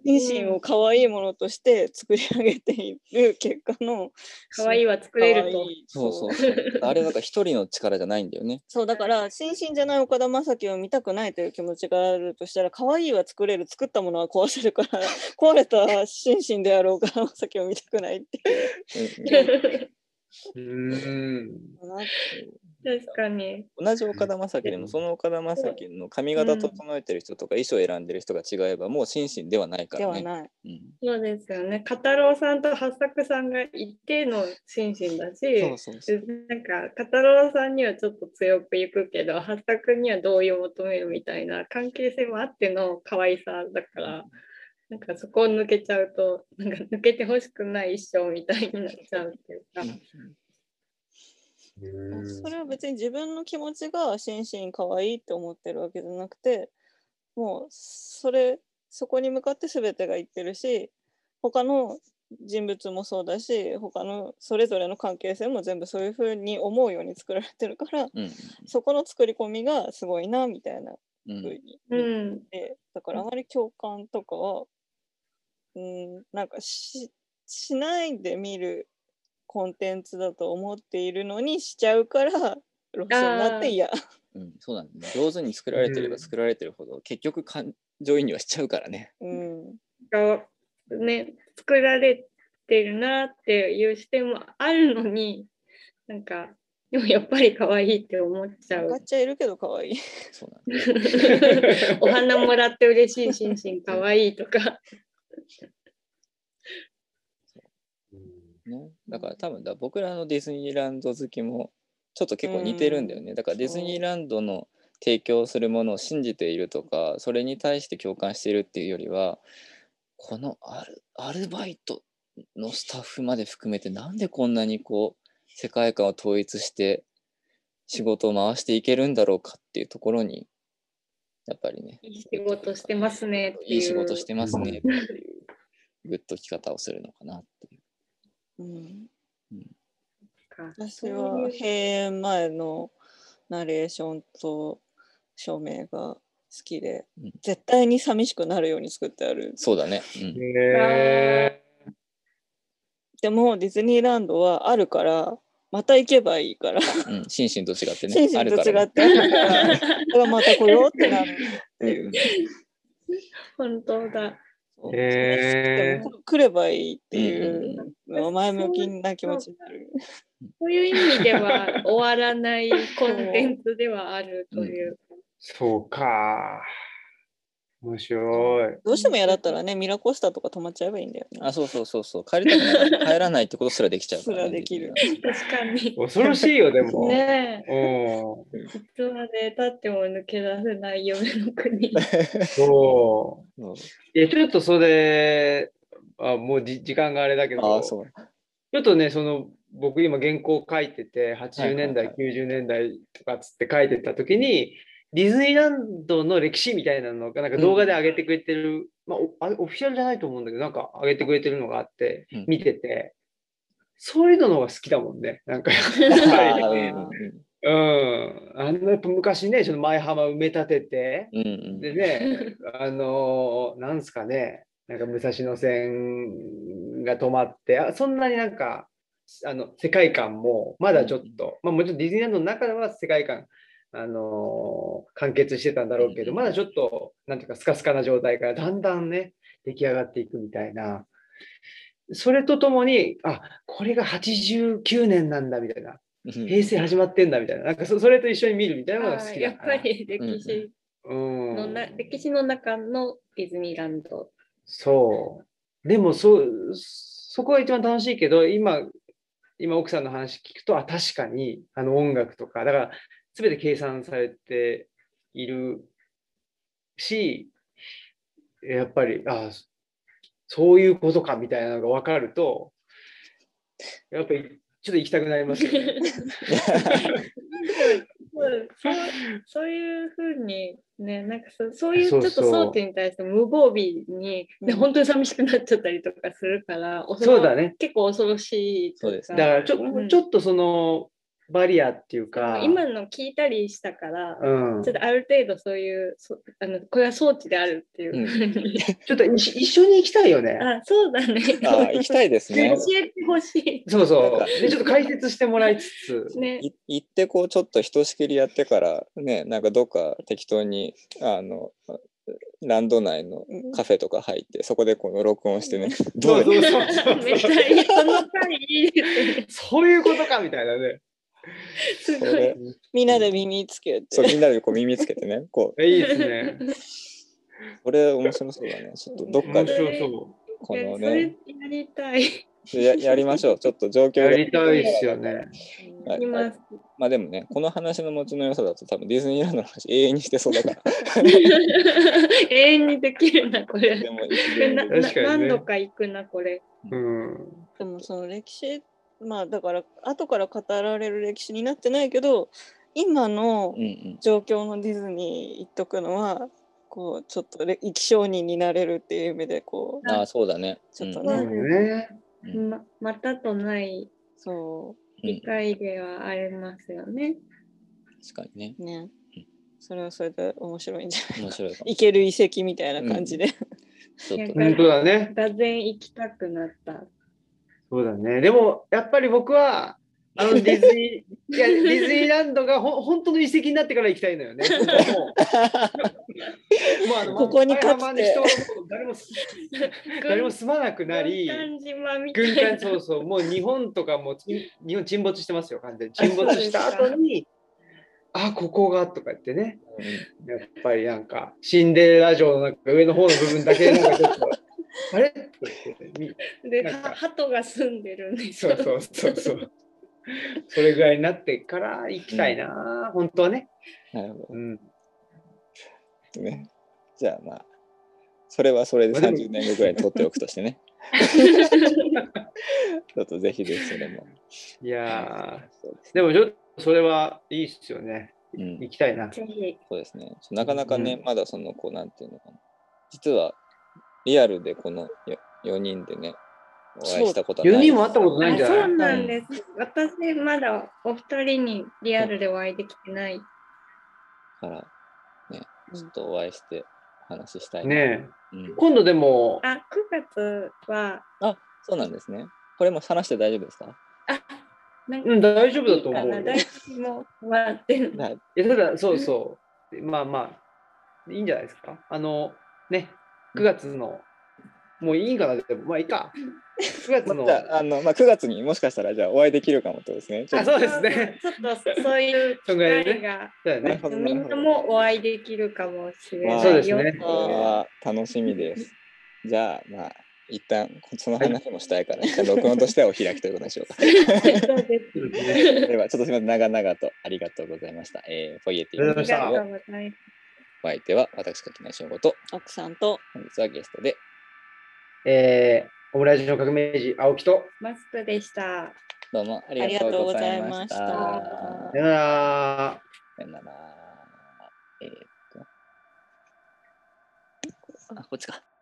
S2: 心身を可愛いものとして作り上げている結果の
S4: 可愛いは作れると。
S1: そうそう。そう。あれだから一人の力じゃないんだよね。
S2: そうだから心身じゃない岡田将生を見たくないという気持ちがあるとしたら可愛いは作れる。作ったものは壊せるから 壊れた心身である岡田将生を見たくないっていう。
S3: うん。
S4: 確かに。
S1: 同じ岡田将生でもその岡田将生の髪型整えてる人とか衣装選んでる人が違えばもう心身ではないか
S2: で
S1: らね。
S2: はない。
S1: うん
S4: そうですよね。カタロウさんと八作さんがいての心身だし、
S1: そうそうそう
S4: なんかカタロウさんにはちょっと強くいくけど、八作には同意を求めるみたいな関係性もあっての可愛さだから、なんかそこを抜けちゃうと、なんか抜けてほしくない一生みたいになっちゃうっていうか。
S2: それは別に自分の気持ちが心身可愛いって思ってるわけじゃなくてもうそれそこに向かって全てがいってるし他の人物もそうだし他のそれぞれの関係性も全部そういうふうに思うように作られてるから
S1: うん
S2: そこの作り込みがすごいなみたいな
S1: うん
S2: ふうに
S4: うん。
S2: でだからあまり共感とかはうんなんかししないで見るコンテンツだと思っているのにしちゃうからロスになって嫌。
S1: うん、そうなんだ、ね、上手に作られてれば作られてるほど、結局感情移入はしちゃうからね。
S2: うん
S4: がね、作られてるなっていう視点もあるのに、なんか、でもやっぱり可愛いって思っちゃう
S2: 分か。っちゃいるけど可愛い。
S1: そうなんだ
S4: お花もらって嬉しい、心身可愛いとか。
S1: ね。だから多分だ僕らのディズニーランド好きもちょっと結構似てるんだよね。だからディズニーランドの提供するものを信じているとかそれに対して共感しているっていうよりはこのアルアルバイトのスタッフまで含めてなんでこんなにこう世界観を統一して仕事を回していけるんだろうかっていうところにやっぱりね
S4: いい仕事してますねっていう。
S1: いい仕事してますねっていう グッとき方をするのかなっていう。
S2: うん、
S4: か。
S2: 私は。閉園前のナレーションと照明が好きで、
S1: うん。
S2: 絶対に寂しくなるように作ってある。
S1: そうだね。うん。
S3: へ
S2: でもディズニーランドはあるからまた行けばいいから。
S1: うん、心身と違ってね。
S2: 心身と違
S1: ある
S2: って。あるから。だからまた来ようってなるっていう。
S4: 本当だ。
S2: そう
S3: へー
S2: でも来ればいいってい
S1: う
S2: 前向きな気持ちになる。
S4: そういう意味では終わらないコンテンツではあるという。
S3: そうか。面白い。
S2: どうしても嫌だったらねミラコスタとか泊まっちゃえばいいんだよね。
S1: あ、そうそうそうそう。帰りたくないから帰らないってことすらできちゃうから、
S2: すらできる
S4: 確かに。
S3: 恐ろしいよ、でも。
S4: ねえ。
S3: うん
S4: いつまでたっても抜け出せない夢の国。
S3: そう。
S1: そう
S3: いや、ちょっとそれ、あもうじ時間があれだけど、
S1: あ、そう。
S3: ちょっとね、その、僕今原稿書いてて、80年代、
S1: はいはい
S3: 90年代とかつって書いてた時に、ディズニーランドの歴史みたいなのが、なんか動画で上げてくれてる、まあおあれ、オフィシャルじゃないと思うんだけど、なんか上げてくれてるのがあって、
S1: うん。
S3: 見てて、そういうのの方が好きだもんね。なんか、
S1: うんうん
S3: うん。あの、やっぱ昔ね、その前浜埋め立てて、
S1: うんうん。
S3: でね、あのーなんすかね、なんか武蔵野線が止まって、あそんなになんか、あの世界観もまだちょっと、まあ、もちろんディズニーランドの中では世界観、あのー完結してたんだろうけど、
S1: うん
S3: まだちょっと、なんていうか、スカスカな状態からだんだんね、出来上がっていくみたいな。それとともに、あこれが89年なんだみたいな、
S1: うん
S3: 平成始まってんだみたいな、なんかそそれと一緒に見るみたいなのが好き
S4: やっ
S3: だから。
S4: ぱり歴史
S3: うん
S4: のな、歴史の中のディズニーランド。
S3: そう。でもそう、そこが一番楽しいけど、今、今奥さんの話聞くと、あ、確かに、あの音楽とか、だから、すべて計算されているし、やっぱり、あ、そういうことかみたいなのが分かると、やっぱり、ちょっと行きたくなりますよね。
S4: そうそういうふうにね、なんかそそういうちょっと争点に対して無防備に、ね、
S2: うん。
S4: 本当に寂しくなっちゃったりとかするから、
S3: そうだね。
S4: 結構恐ろしいとい
S1: そうです。ね
S3: だからちょ、
S4: うん。
S3: ちょっとその、バリアっていうか、
S4: 今の聞いたりしたから、
S3: うん、
S4: ちょっとある程度そういう、そあのこれは装置であるっていうふうに。
S3: ちょっと一一緒に行きたいよね。
S4: あ、そうだね。
S1: あ行きたいですね
S4: 教。えてほしい。
S3: そうそう。で、ちょっと解説してもらいつつ、
S4: ね。
S1: い行ってこうちょっとひとしきりやってからねなんかどっか適当にあのランド内のカフェとか入ってそこでこの録音してねどう
S3: そうそうそうそう
S4: めっちゃいい。その回いいですね。
S3: そういうことかみたいなね。
S4: すごい
S1: それ。
S2: みんなで耳つけて。
S1: そうみんなでこう耳つけてねこう
S3: えいいですね。
S1: これ面白そうだねちょっとどっか
S3: 面
S1: で
S3: 白そ
S1: このね
S4: やりたい。
S1: ややりましょうちょっと状
S3: う。
S1: 況が
S3: やりたいですよね。
S1: はい
S4: います。
S1: まあでもねこの話の持ちの良さだと多分ディズニーランドの話永遠にしてそうだから
S4: 永遠にできるな、これ。
S1: でも
S4: なな
S3: 確かにね
S4: 何度か行くな、これ。
S3: うん。
S2: でもその歴史まあだから後から語られる歴史になってないけど今の
S1: うんうん。
S2: 状況のディズニー行っとくのはこうちょっとれ生き証人になれるっていう意味でこう
S1: ああそうだね。
S2: ちょっとね。
S3: そうね。
S1: うん。
S4: ままたとない
S2: そ
S1: う。ん
S4: 理解ではありますよね。
S1: 確かにね。
S2: うねそれはそれで面白いんじゃない
S1: 面白い
S2: 行ける遺跡みたいな感じで、
S1: ちょっと。
S3: 本当だね。
S4: がぜん行きたくなった。
S3: そうだね。でも、やっぱり僕は、あの ディズニー、いや、ディズニーランドがほ本当の遺跡になってから行きたいのよね。僕はも。う
S2: ここにかつて。
S3: 誰も誰も住まなくなり、
S4: 軍艦
S3: そうそう、もう日本とかも 日本沈没してますよ、完全に。沈没した後に、あ、ここがとか言ってね、やっぱりなんか、シンデレラ城のなんか上の方の部分だけなんかちょっと、あれ？
S4: で、鳩が住んでるんですよ。
S3: そうそうそうそう。それぐらいになってから行きたいな、本当はね。
S1: なるほ
S3: うん、
S1: どね。じゃあまあ、それはそれで
S3: まあでも
S1: 30年後ぐらいに取っておくとしてね。ちょっとぜひぜひそれも。
S3: いや
S1: で
S3: もちょっとそれはいいっすよね。
S1: うん
S3: 行きたいな。
S4: ぜひ。
S1: そうですね。なかなかね、
S3: うん
S1: まだその、こう、なんていうのかな。実は、リアルでこの4人でね、お会いしたことはない。
S3: 4人も会ったことないん
S4: あ
S3: じゃない？
S4: そうなんです。私まだお二人にリアルでお会いできてない。
S1: から、ちょっとお会いしてお話ししたいな。
S3: ねえ
S1: うん、
S3: 今度でも、
S4: あ、9月は、
S1: そうなんですね。これも話して大丈夫ですか？
S4: あ、なんか
S3: うん、大丈夫だと思う
S4: もう終わってる。
S1: はい
S3: いやただ、そうそう。まあまあ、いいんじゃないですか？あの、ね、9月の、もういいんかな、でも、まあいいか。9月の、
S1: じゃああの、まあ、9月にもしかしたらじゃあお会いできるかもってことですね。
S3: あそうですね。
S4: ちょっとそういう機会が、
S3: ね。
S1: なるほど
S4: みんなもお会いできるかもしれ
S1: まあ
S4: ないよ。
S3: そうですね
S1: 楽しみです。じゃあまあ一旦その話もしたいから、一 旦録音としてはお開きということにしようか。
S4: そうで
S1: はちょっとすみません長々とありがとうございました。えー、フォイエティ
S3: ありがとうございました
S1: お相手は私柿内翔吾と
S2: 奥さんと
S1: 本日はゲストで
S3: えー、オムライスの革命児、青木と、
S4: マスクでした。
S1: どうもありがとうございました。
S2: ありがとうございました
S3: さよなら。
S1: さよなら。えーっと。あ、こっちか。